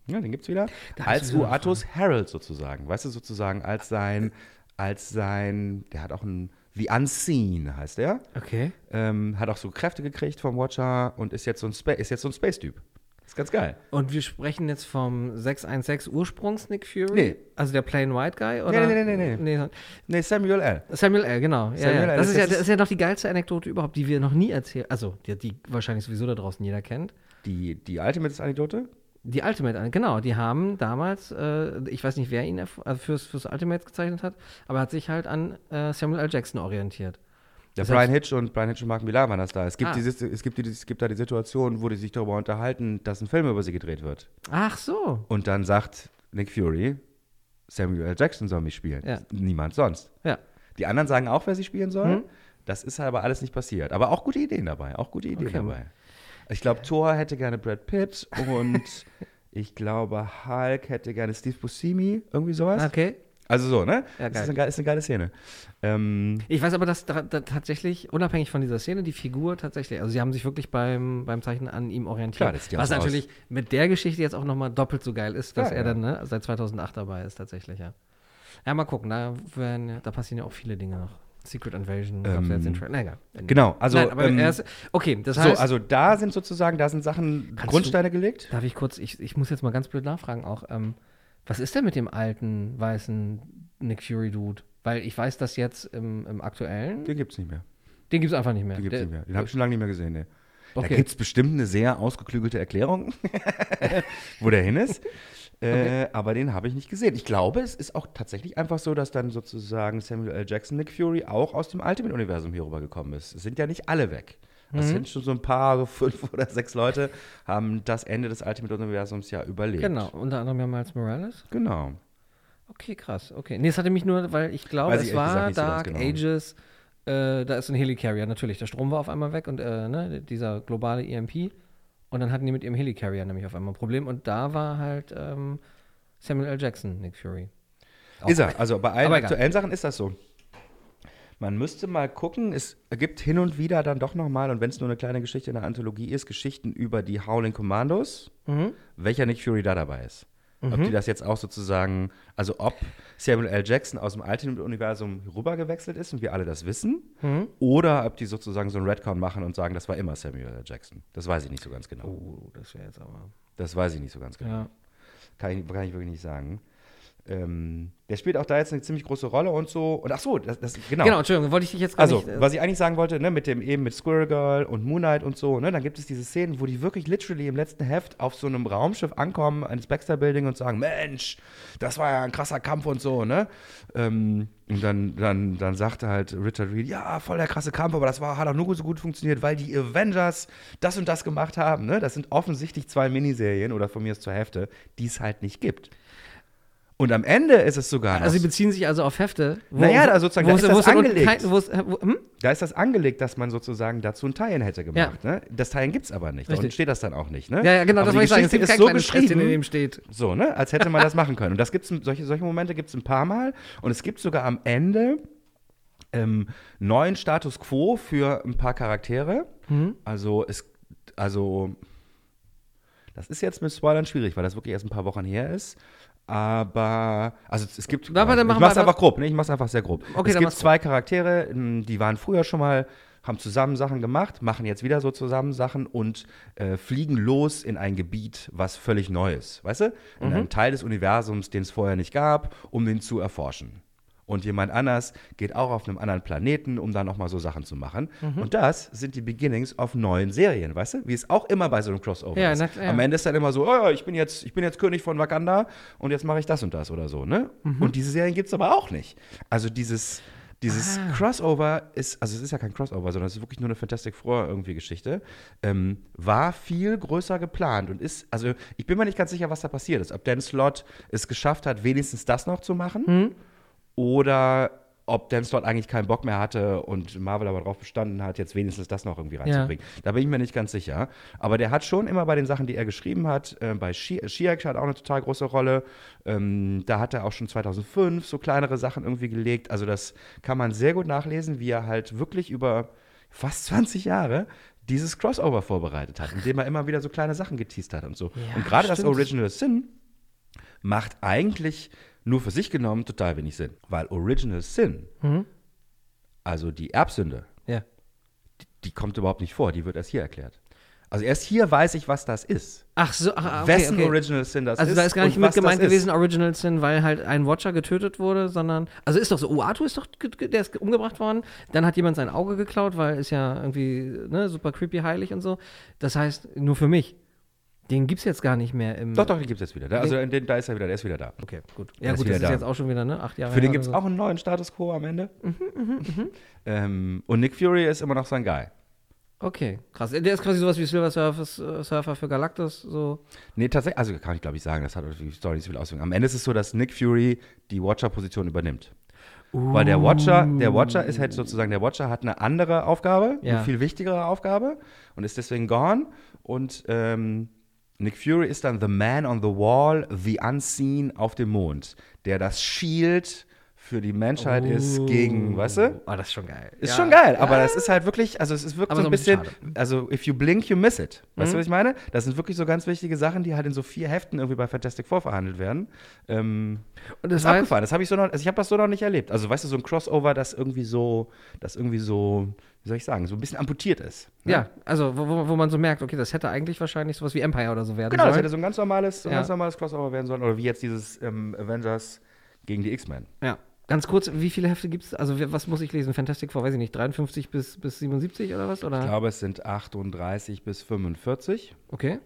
Ja, den gibt's wieder. Da als sowieso eine Uatus Herald sozusagen. Weißt du, sozusagen als sein, als sein, der hat auch ein, The Unseen heißt er. Okay. Ähm, hat auch so Kräfte gekriegt vom Watcher und ist jetzt so ein, Spa ist jetzt so ein Space-Typ. Ist ganz geil. Und wir sprechen jetzt vom 616 Ursprungs Nick Fury? Nee. Also der Plain White Guy? Oder? nee, nee, nee, nee. nee. Nee, Samuel L. Samuel L., genau. Ja, Samuel ja. L. Das, ist ja, das ist ja noch die geilste Anekdote überhaupt, die wir noch nie erzählen. Also, die, die wahrscheinlich sowieso da draußen jeder kennt. Die, die Ultimate-Anekdote? Die Ultimate, genau, die haben damals, äh, ich weiß nicht, wer ihn also fürs, fürs Ultimate gezeichnet hat, aber er hat sich halt an äh, Samuel L. Jackson orientiert. Der Das Brian Hitch und Brian Hitch und Mark Millar waren das da. Es gibt, Ah. dieses, es, gibt die, es gibt da die Situation, wo die sich darüber unterhalten, dass ein Film über sie gedreht wird. Ach so. Und dann sagt Nick Fury, Samuel L. Jackson soll mich spielen. Ja. Niemand sonst. Ja. Die anderen sagen auch, wer sie spielen soll. Hm. Das ist aber alles nicht passiert. Aber auch gute Ideen dabei. Auch gute Ideen Okay. dabei. Ich glaube, Thor hätte gerne Brad Pitt und ich glaube, Hulk hätte gerne Steve Buscemi. Irgendwie sowas. Okay. Also so, ne? Ja, das geil. ist eine, geile- ist eine geile Szene. Ähm, Ich weiß aber, dass da, da tatsächlich, unabhängig von dieser Szene, die Figur tatsächlich, also sie haben sich wirklich beim, beim Zeichnen an ihm orientiert. Klar, das sieht ja Was natürlich mit der Geschichte jetzt auch nochmal doppelt so geil ist, dass Ja, er ja. dann ne, seit 2008 dabei ist, tatsächlich, ja. Ja, mal gucken, da, werden, da passieren ja auch viele Dinge noch. Secret Invasion, gab's ja jetzt Ähm. Na egal. genau, also, Nein, aber ähm, er ist, okay, das so, heißt, also da sind sozusagen, da sind Sachen, Grundsteine gelegt. darf ich kurz, ich, ich muss jetzt mal ganz blöd nachfragen auch, ähm, was ist denn mit dem alten, weißen Nick Fury-Dude? Weil ich weiß, dass jetzt im, im aktuellen, Den gibt's nicht mehr. den gibt es einfach nicht mehr. Den gibt's Der- nicht mehr. Den habe ich schon lange nicht mehr gesehen. Ne. Da Okay. gibt's bestimmt eine sehr ausgeklügelte Erklärung, wo der hin ist. Äh, Aber den habe ich nicht gesehen. Ich glaube, es ist auch tatsächlich einfach so, dass dann sozusagen Samuel L. Jackson, Nick Fury auch aus dem Ultimate-Universum hier rübergekommen ist. Es sind ja nicht alle weg. Das Mhm. sind schon so ein paar, so fünf oder sechs Leute, haben das Ende des Ultimate-Universums ja überlebt. Genau, unter anderem ja Miles Morales. Genau. Okay, krass. Okay. Nee, es hatte mich nur, weil ich glaube, ich es gesagt war nicht so Dark genau. Ages, äh, da ist ein Helicarrier, natürlich. Der Strom war auf einmal weg und äh, ne, dieser globale EMP. Und dann hatten die mit ihrem Helicarrier nämlich auf einmal ein Problem. Und da war halt ähm, Samuel L. Jackson, Nick Fury. Ist er. Also bei allen aktuellen Sachen ist das so. Man müsste mal gucken, es gibt hin und wieder dann doch nochmal, und wenn es nur eine kleine Geschichte in der Anthologie ist, Geschichten über die Howling Commandos, Mhm. welcher Nick Fury da dabei ist. Ob die das jetzt auch sozusagen, also ob Samuel L. Jackson aus dem Ultimate-Universum rübergewechselt ist und wir alle das wissen, Mhm. oder ob die sozusagen so einen Redcon machen und sagen, das war immer Samuel L. Jackson. Das weiß ich nicht so ganz genau. Oh, das wäre jetzt aber. Das weiß ich nicht so ganz genau. Ja. Kann ich, kann ich wirklich nicht sagen. Ähm, der spielt auch da jetzt eine ziemlich große Rolle und so. Und ach so, das, das genau. Genau, Entschuldigung, wollte ich dich jetzt gar Also, nicht. äh, was ich eigentlich sagen wollte, ne, mit dem eben mit Squirrel Girl und Moonlight und so, ne, dann gibt es diese Szenen, wo die wirklich literally im letzten Heft auf so einem Raumschiff ankommen, eines Baxter Building und sagen, Mensch, das war ja ein krasser Kampf und so, ne? Ähm, und dann, dann, dann sagte halt Richard Reed, ja, voll der krasse Kampf, aber das war, hat auch nur so gut funktioniert, weil die Avengers das und das gemacht haben, ne? Das sind offensichtlich zwei Miniserien oder von mir aus zwei Hefte, die es halt nicht gibt. Und am Ende ist es sogar noch also sie beziehen sich also auf Hefte. Wo, Naja, da sozusagen, da wo ist es- das wo ja nun angelegt. äh, hm? Da ist das angelegt, dass man sozusagen dazu ein Teilen hätte gemacht. Ne? Das Teilen gibt es aber nicht. Richtig. Und steht das dann auch nicht. Ne? Ja, ja, genau, aber das wollte ich sagen. Es gibt ist kein so Schriftchen, in geschrieben, dem steht. so, ne? als hätte man das machen können. Und das gibt's, solche, solche Momente gibt es ein paar Mal. Und es gibt sogar am Ende ähm, neuen Status Quo für ein paar Charaktere. Mhm. Also es, also das ist jetzt mit Spoilern schwierig, weil das wirklich erst ein paar Wochen her ist. Aber, also es, gibt, Na, warte, ich machen mach's einfach grob, ne? ich mach's einfach sehr grob. Okay, es dann gibt zwei Charaktere, m, die waren früher schon mal, haben zusammen Sachen gemacht, machen jetzt wieder so zusammen Sachen und äh, fliegen los in ein Gebiet, was völlig neu ist, weißt du? In Mhm. einen Teil des Universums, den es vorher nicht gab, um den zu erforschen. Und jemand anders geht auch auf einem anderen Planeten, um da nochmal so Sachen zu machen. Mhm. Und das sind die Beginnings auf neuen Serien, weißt du? Wie es auch immer bei so einem Crossover Ja, ist. na ja. Am Ende ist dann immer so, oh, ja, ich bin jetzt, ich bin jetzt König von Wakanda und jetzt mache ich das und das oder so, ne? Mhm. Und diese Serien gibt es aber auch nicht. Also dieses, dieses Ah. Crossover ist, also es ist ja kein Crossover, sondern es ist wirklich nur eine Fantastic Four irgendwie Geschichte, ähm, war viel größer geplant und ist, also ich bin mir nicht ganz sicher, was da passiert ist. Ob Dan Slott es geschafft hat, wenigstens das noch zu machen Mhm. Oder ob Dan Slott eigentlich keinen Bock mehr hatte und Marvel aber darauf bestanden hat, jetzt wenigstens das noch irgendwie reinzubringen. Da bin ich mir nicht ganz sicher. Aber der hat schon immer bei den Sachen, die er geschrieben hat, äh, bei She-Hulk hat auch eine total große Rolle. Ähm, da hat er auch schon 2005 so kleinere Sachen irgendwie gelegt. Also das kann man sehr gut nachlesen, wie er halt wirklich über fast 20 Jahre dieses Crossover vorbereitet hat, indem er immer wieder so kleine Sachen geteased hat und so. Ja, und gerade das. Original Sin macht eigentlich nur für sich genommen total wenig Sinn. Weil Original Sin, Mhm. also die Erbsünde, Ja. die, die kommt überhaupt nicht vor, die wird erst hier erklärt. Also erst hier weiß ich, was das ist. Ach so, ach, okay, Wessen okay. Original Sin das Also ist. da ist gar nicht mit gemeint gewesen, Original Sin, weil halt ein Watcher getötet wurde, sondern. Also ist doch so, Uatu ist doch, der ist umgebracht worden. Dann hat jemand sein Auge geklaut, weil ist ja irgendwie ne, super creepy heilig und so. Das heißt, nur für mich. Den gibt's jetzt gar nicht mehr im. Doch, doch, den gibt es jetzt wieder. Da, also den, da ist er wieder, der ist wieder da. Okay, gut. Der Ja, ist gut, wieder das ist da. jetzt auch schon wieder, ne? Acht Jahre Für den gibt es oder auch einen neuen Status Quo am Ende. Mhm, ähm, und Nick Fury ist immer noch sein Guy. so. Okay, krass. Der ist quasi sowas wie Silver Surfers, äh, Surfer für Galactus, so. Nee, tatsächlich, also kann ich glaube ich sagen, das hat die Story nicht so viel Auswirkungen. Am Ende ist es so, dass Nick Fury die Watcher-Position übernimmt. Weil der Watcher, der Watcher ist halt sozusagen, der Watcher hat eine andere Aufgabe, Ja. eine viel wichtigere Aufgabe und ist deswegen gone. Und ähm, Nick Fury ist dann the man on the wall, the unseen auf dem Mond, der das Shield für die Menschheit ist gegen, weißt du? Ah, das ist schon geil. Ist Ja. schon geil, aber das ist halt wirklich, also es ist wirklich so ein so ein bisschen, bisschen also if you blink, you miss it. Weißt Mhm. du, was ich meine? Das sind wirklich so ganz wichtige Sachen, die halt in so vier Heften irgendwie bei Fantastic Four verhandelt werden. Ähm, Und das das ist heißt, abgefahren. Das habe ich so noch, also ich habe das so noch nicht erlebt. Also weißt du, so ein Crossover, das irgendwie so, das irgendwie so, wie soll ich sagen, so ein bisschen amputiert ist. ne? ja, also wo, wo, man so merkt, okay, das hätte eigentlich wahrscheinlich sowas wie Empire oder so werden Genau, das sollen. hätte so ein ganz normales, so ein Ja. ganz normales Crossover werden sollen. Oder wie jetzt dieses ähm, Avengers gegen die X-Men. Ja. Ganz kurz, wie viele Hefte gibt es? Also, was muss ich lesen? Fantastic Four, weiß ich nicht, 53 bis, bis 77 oder was? Oder? Ich glaube, es sind 38 bis 45. Okay.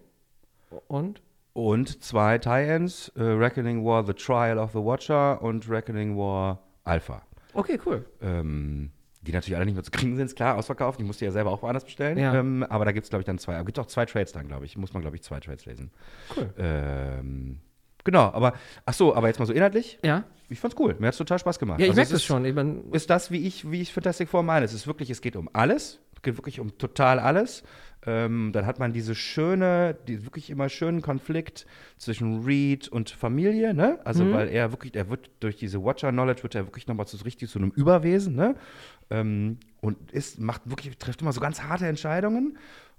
Und? Und zwei Tie-Ins, äh, Reckoning War The Trial of the Watcher und Reckoning War Alpha. Okay, cool. Ähm, die natürlich alle nicht mehr zu kriegen sind, ist klar, ausverkauft. Die musst du ja selber auch woanders bestellen. Ja. Ähm, aber da gibt es, glaube ich, dann zwei. Es gibt auch zwei Trades dann, glaube ich. Muss man, glaube ich, zwei Trades lesen. Cool. Ähm, genau, aber, ach so, aber jetzt mal so inhaltlich. Ja? Ich fand's cool. Mir hat's total Spaß gemacht. Ja, ich Also merke es ist- schon. Ich mein, ist das, wie ich, wie ich Fantastic Four meine. Es ist wirklich, es geht um alles. Es geht wirklich um total alles. Ähm, dann hat man diese schöne, die wirklich immer schönen Konflikt zwischen Reed und Familie, ne? Also, weil er wirklich, er wird durch diese Watcher-Knowledge, wird er wirklich nochmal so richtig zu einem Überwesen, ne? Ähm, und ist, macht wirklich, trifft immer so ganz harte Entscheidungen.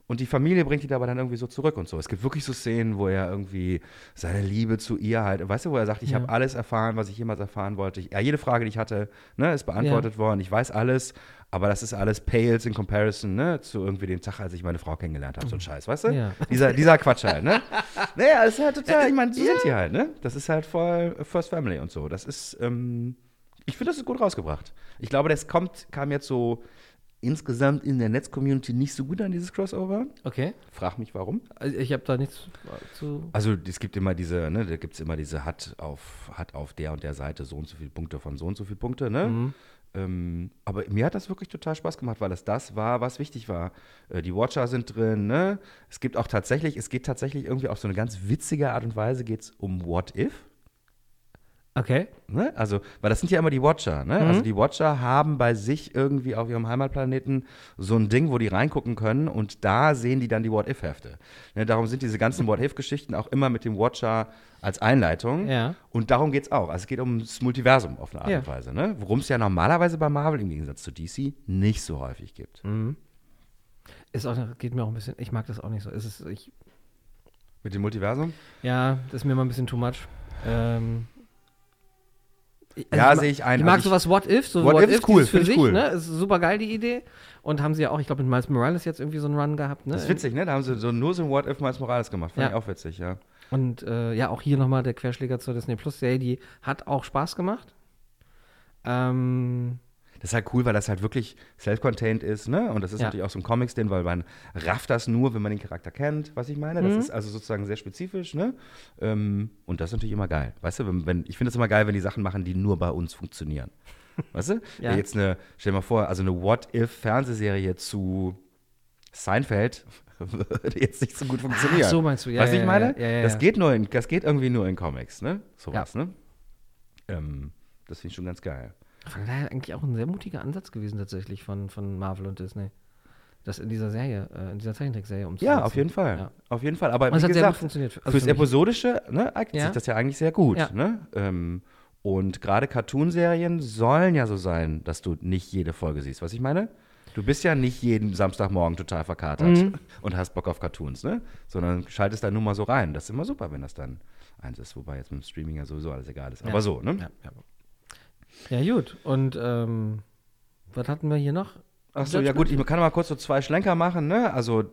Und die Familie bringt ihn aber dann irgendwie so zurück und so. Es gibt wirklich so Szenen, wo er irgendwie seine Liebe zu ihr halt, weißt du, wo er sagt, ich Ja. habe alles erfahren, was ich jemals erfahren wollte. Ich, ja, jede Frage, die ich hatte, ne, ist beantwortet worden. Ich weiß alles, aber das ist alles pales in comparison, ne, zu irgendwie dem Tag, als ich meine Frau kennengelernt habe. So ein Scheiß, weißt du? Ja. Dieser, dieser Quatsch halt, ne? Naja, das ist halt total, ich meine, so sind die halt, ne? Das ist halt voll First Family und so. Das ist, ähm, ich finde, das ist gut rausgebracht. Ich glaube, das kommt, kam jetzt so insgesamt in der Netz-Community nicht so gut an, dieses Crossover. Okay. Frag mich warum. Also ich habe da nichts zu. Also es gibt immer diese, ne, da gibt es immer diese hat auf, hat auf der und der Seite so und so viele Punkte von so und so viele Punkte, ne? Mhm. Ähm, aber mir hat das wirklich total Spaß gemacht, weil es das war, was wichtig war. Äh, die Watcher sind drin, ne? Es gibt auch tatsächlich, es geht tatsächlich irgendwie auf so eine ganz witzige Art und Weise geht's um What If. Okay. Ne? Also, weil das sind ja immer die Watcher, ne? Mhm. Also die Watcher haben bei sich irgendwie auf ihrem Heimatplaneten so ein Ding, wo die reingucken können und da sehen die dann die What-If-Hefte. Ne? Darum sind diese ganzen What-If-Geschichten auch immer mit dem Watcher als Einleitung. Ja. Und darum geht es auch. Also es geht ums Multiversum auf eine Art Ja. und Weise, ne? Worum es ja normalerweise bei Marvel im Gegensatz zu DC nicht so häufig gibt. Mhm. Ist auch, geht mir auch ein bisschen, ich mag das auch nicht so. Es ist, ich, Mit dem Multiversum? ja, das ist mir immer ein bisschen too much. Ähm, ich- Ja, sehe ich ein. Ich mag Also sowas What If, so What If ist cool, für sich, cool. ne? Ist super geil, die Idee. Und haben sie ja auch, ich glaube, mit Miles Morales jetzt irgendwie so einen Run gehabt, ne? Das ist witzig, ne? Da haben sie so nur so ein What If Miles Morales gemacht. Fand Ja. ich auch witzig, ja. Und äh, ja, auch hier nochmal der Querschläger zur Disney Plus Serie, die hat auch Spaß gemacht. Ähm, Das ist halt cool, weil das halt wirklich self-contained ist, ne? Und das ist Ja. natürlich auch so ein Comics-Ding, weil man rafft das nur, wenn man den Charakter kennt, was ich meine. Das Mhm. ist also sozusagen sehr spezifisch, ne? Ähm, und das ist natürlich immer geil. Weißt du, wenn, wenn, ich finde es immer geil, wenn die Sachen machen, die nur bei uns funktionieren. Weißt du? Ja. Jetzt eine, stell dir mal vor, also eine What-If-Fernsehserie zu Seinfeld würde jetzt nicht so gut funktionieren. Ach so meinst du, ja, du, ja, ich meine? ja, das geht nur in, das geht irgendwie nur in Comics, ne? Sowas, ne? Ähm, das finde ich schon ganz geil. Von daher eigentlich auch ein sehr mutiger Ansatz gewesen tatsächlich von, von Marvel und Disney. Das in dieser Serie, äh, in dieser Zeichentrickserie umzusetzen. Ja, auf jeden Fall. Ja. Auf jeden Fall. Aber Und wie hat sehr gut gesagt, funktioniert. Also fürs für. Episodische ne, eignet Ja. sich das ja eigentlich sehr gut. Ja. Ne? Ähm, und gerade Cartoonserien sollen ja so sein, dass du nicht jede Folge siehst. Was ich meine? Du bist ja nicht jeden Samstagmorgen total verkatert Mhm. und hast Bock auf Cartoons, ne? Sondern schaltest da nur mal so rein. Das ist immer super, wenn das dann eins ist, wobei jetzt mit dem Streaming ja sowieso alles egal ist. Aber so, ne? Ja, ja. Ja, gut. Und ähm, was hatten wir hier noch? Achso, ja gut, ich kann mal kurz so zwei Schlenker machen, ne? Also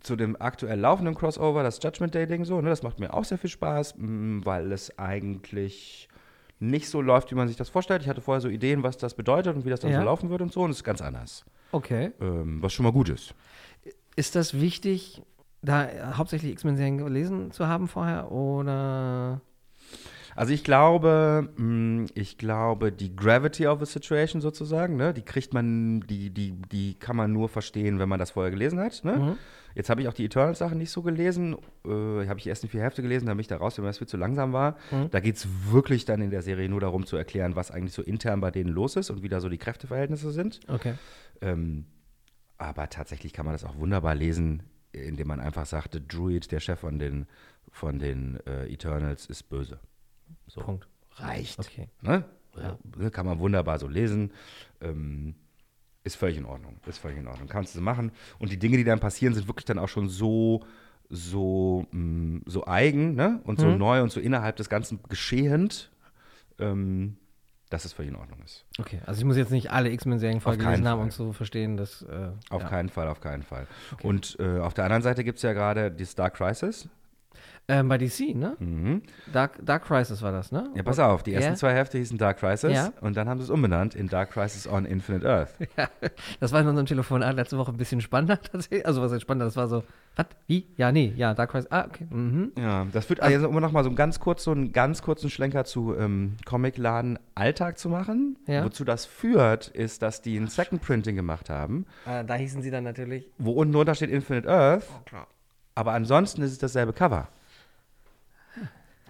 zu dem aktuell laufenden Crossover, das Judgment Day-Ding so, ne? Das macht mir auch sehr viel Spaß, weil es eigentlich nicht so läuft, wie man sich das vorstellt. Ich hatte vorher so Ideen, was das bedeutet und wie das dann Ja. so laufen wird und so, und es ist ganz anders. Okay. Ähm, was schon mal gut ist. Ist das wichtig, da hauptsächlich X-Men-Serien gelesen zu haben vorher? Oder. Also ich glaube, mh, ich glaube, die Gravity of the Situation sozusagen, ne, die kriegt man, die, die, die kann man nur verstehen, wenn man das vorher gelesen hat. Ne? Mhm. Jetzt habe ich auch die Eternals-Sachen nicht so gelesen. Äh, habe ich die ersten vier Hefte gelesen, da bin ich da raus, weil das viel zu langsam war. Mhm. Da geht es wirklich dann in der Serie nur darum zu erklären, was eigentlich so intern bei denen los ist und wie da so die Kräfteverhältnisse sind. Okay. Ähm, aber tatsächlich kann man das auch wunderbar lesen, indem man einfach sagt, der Druid, der Chef von den, von den äh, Eternals, ist böse. So. Punkt. Reicht. Okay. Ne? Ja. Ja, Kann man wunderbar so lesen. Ähm, ist völlig in Ordnung. Ist völlig in Ordnung. Kannst du machen. Und die Dinge, die dann passieren, sind wirklich dann auch schon so, so, mh, so eigen ne? und so Mhm. neu und so innerhalb des Ganzen geschehend, ähm, dass es völlig in Ordnung ist. Okay. Also ich muss jetzt nicht alle X-Men-Serien gelesen haben, um zu verstehen, dass. Äh, Auf ja. keinen Fall, auf keinen Fall. Und äh, auf der anderen Seite gibt es ja gerade die Star Crisis. Ähm, bei DC, ne? Mhm. Dark, Dark Crisis war das, ne? Ja, pass auf, die ersten Ja. zwei Hefte hießen Dark Crisis Ja. und dann haben sie es umbenannt in Dark Crisis on Infinite Earth. Das war in unserem Telefonat letzte Woche ein bisschen spannender tatsächlich. Also was heißt spannender? Das war so, was? Wie? Ja, nee, ja, Dark Crisis. Ah, okay. Mhm. Ja, das wird also immer noch mal so einen ganz kurz, so einen ganz kurzen Schlenker zu ähm, Comicladen Alltag zu machen. Ja. Wozu das führt, ist, dass die ein Second Printing gemacht haben, Äh, da hießen sie dann natürlich. wo unten drunter steht Infinite Earth, klar. aber ansonsten ist es dasselbe Cover.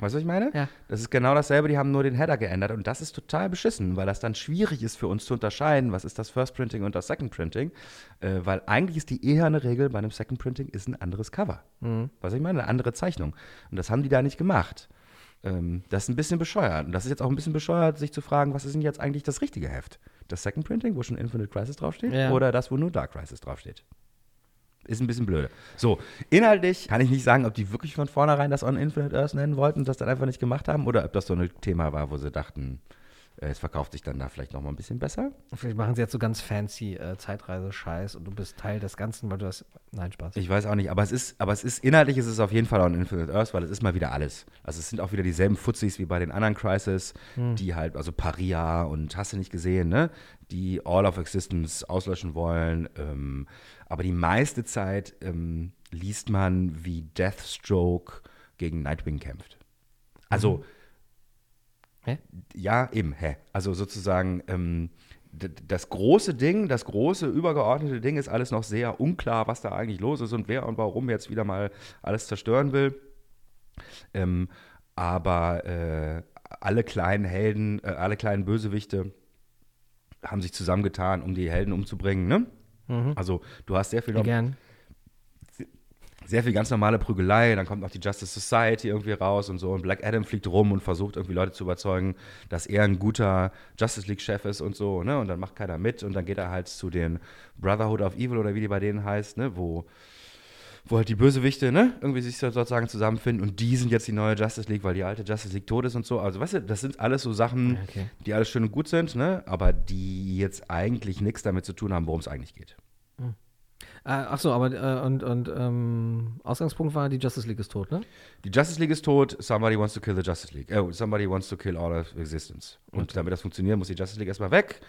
Weißt du, was ich meine? Ja. Das ist genau dasselbe, die haben nur den Header geändert und das ist total beschissen, weil das dann schwierig ist für uns zu unterscheiden, was ist das First Printing und das Second Printing, äh, weil eigentlich ist die eherne Regel bei einem Second Printing ist ein anderes Cover. Mhm. Was ich meine, eine andere Zeichnung. Und das haben die da nicht gemacht. Ähm, das ist ein bisschen bescheuert. Und das ist jetzt auch ein bisschen bescheuert, sich zu fragen, was ist denn jetzt eigentlich das richtige Heft? Das Second Printing, wo schon Infinite Crisis draufsteht? Ja. Oder das, wo nur Dark Crisis draufsteht? Ist ein bisschen blöde. So, inhaltlich kann ich nicht sagen, ob die wirklich von vornherein das On Infinite Earth nennen wollten und das dann einfach nicht gemacht haben oder ob das so ein Thema war, wo sie dachten, äh, es verkauft sich dann da vielleicht noch mal ein bisschen besser. Vielleicht machen sie jetzt so ganz fancy äh, Zeitreise-Scheiß und du bist Teil des Ganzen, weil du das. Nein, Spaß. Ich weiß auch nicht, aber es ist, aber es ist, inhaltlich ist es auf jeden Fall On Infinite Earth, weil es ist mal wieder alles. Also es sind auch wieder dieselben Fuzis wie bei den anderen Crisis, die halt, also Paria und hast du nicht gesehen, ne? Die All of Existence auslöschen wollen. Ähm, aber die meiste Zeit ähm, liest man, wie Deathstroke gegen Nightwing kämpft. Also, Hä? ja, eben, hä? Also sozusagen, ähm, das große Ding, das große übergeordnete Ding ist alles noch sehr unklar, was da eigentlich los ist und wer und warum jetzt wieder mal alles zerstören will. Ähm, aber äh, alle kleinen Helden, äh, alle kleinen Bösewichte haben sich zusammengetan, um die Helden umzubringen. Ne? Also du hast sehr viel noch, Gern. sehr viel ganz normale Prügelei, dann kommt noch die Justice Society irgendwie raus und so und Black Adam fliegt rum und versucht irgendwie Leute zu überzeugen, dass er ein guter Justice League Chef ist und so, ne? Und dann macht keiner mit und dann geht er halt zu den Brotherhood of Evil oder wie die bei denen heißt, ne? Wo wo halt die Bösewichte, ne, irgendwie sich so- sozusagen zusammenfinden und die sind jetzt die neue Justice League, weil die alte Justice League tot ist und so. Also, weißt du, das sind alles so Sachen, Okay. die alles schön und gut sind, ne, aber die jetzt eigentlich nichts damit zu tun haben, worum es eigentlich geht. Äh, ach so, aber äh, und, und ähm, Ausgangspunkt war, die Justice League ist tot, ne? Die Justice League ist tot, somebody wants to kill the Justice League. Äh, somebody wants to kill all of existence. Und damit das funktioniert, muss die Justice League erstmal weg.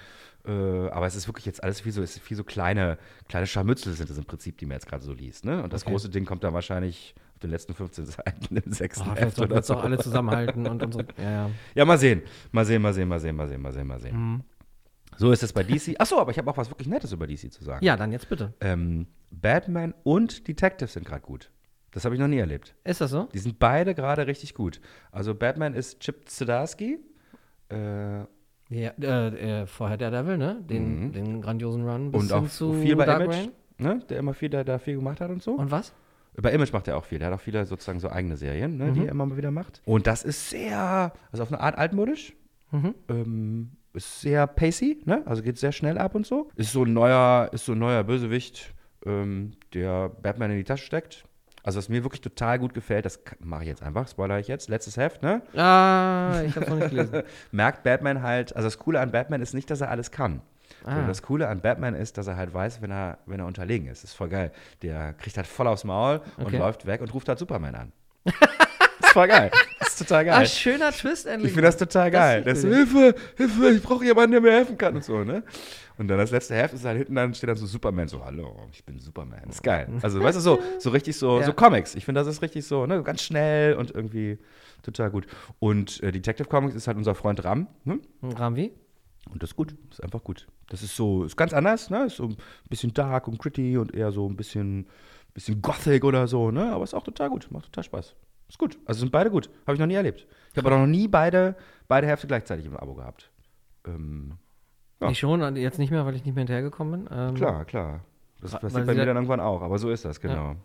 Äh, aber es ist wirklich jetzt alles viel so, es ist viel so kleine, kleine Scharmützel sind das im Prinzip, die man jetzt gerade so liest. Ne? Und das Okay. große Ding kommt dann wahrscheinlich auf den letzten 15 Seiten im sechsten Oh, Heft oder so. doch alle zusammenhalten und unsere. Ja, ja. Ja, mal sehen. Mal sehen, mal sehen, mal sehen, mal sehen, mal sehen, mal sehen. Mhm. So ist es bei DC. Achso, aber ich habe auch was wirklich Nettes über DC zu sagen. ja, dann jetzt bitte. Ähm, Batman und Detective sind gerade gut. Das habe ich noch nie erlebt. Ist das so? Die sind beide gerade richtig gut. Also Batman ist Chip Zdarsky. Äh, Ja, äh, äh, vorher der Devil, ne? Den, den grandiosen Run bis Mhm. und auch zu viel bei Dark Image. Reign. Ne? Der immer viel, der da viel gemacht hat und so. Und was? Bei Image macht er auch viel. Der hat auch viele sozusagen so eigene Serien, ne, die er immer mal wieder macht. Und das ist sehr, also auf eine Art altmodisch. Ähm, ist sehr pacey, ne? Also geht sehr schnell ab und so. Ist so ein neuer, ist so ein neuer Bösewicht, ähm, der Batman in die Tasche steckt. Also was mir wirklich total gut gefällt, das mache ich jetzt einfach, spoiler ich jetzt, letztes Heft, ne? Ah, ich hab's noch nicht gelesen. merkt Batman halt, also das Coole an Batman ist nicht, dass er alles kann. Ah. Das Coole an Batman ist, dass er halt weiß, wenn er, wenn er unterlegen ist. Das ist voll geil. Der kriegt halt voll aufs Maul und Okay. läuft weg und ruft halt Superman an. das voll geil. Das ist total geil. Ah, schöner Twist endlich. ich finde das total geil. Das Das Hilfe, Hilfe, ich brauche jemanden, der mir helfen kann und so, ne? Und dann das letzte Heft ist halt hinten, dann steht dann so Superman, so, hallo, ich bin Superman. Das ist geil. Also, weißt du, so, so richtig so, Ja. so Comics. Ich finde, das ist richtig so, ne, ganz schnell und irgendwie total gut. Und äh, Detective Comics ist halt unser Freund Ram, ne? Ramvi? Und das ist gut, das ist einfach gut. Das ist so, ist ganz anders, ne? Ist so ein bisschen dark und gritty und eher so ein bisschen, bisschen gothic oder so, ne? Aber ist auch total gut, macht total Spaß. Ist gut. Also sind beide gut. Habe ich noch nie erlebt. Ich habe aber noch nie beide, beide Hefte gleichzeitig im Abo gehabt. Ähm, Ja. Ich schon, und jetzt nicht mehr, weil ich nicht mehr hinterhergekommen bin. Ähm, klar, klar. Das passiert sie bei mir da- dann irgendwann auch, aber so ist das, genau.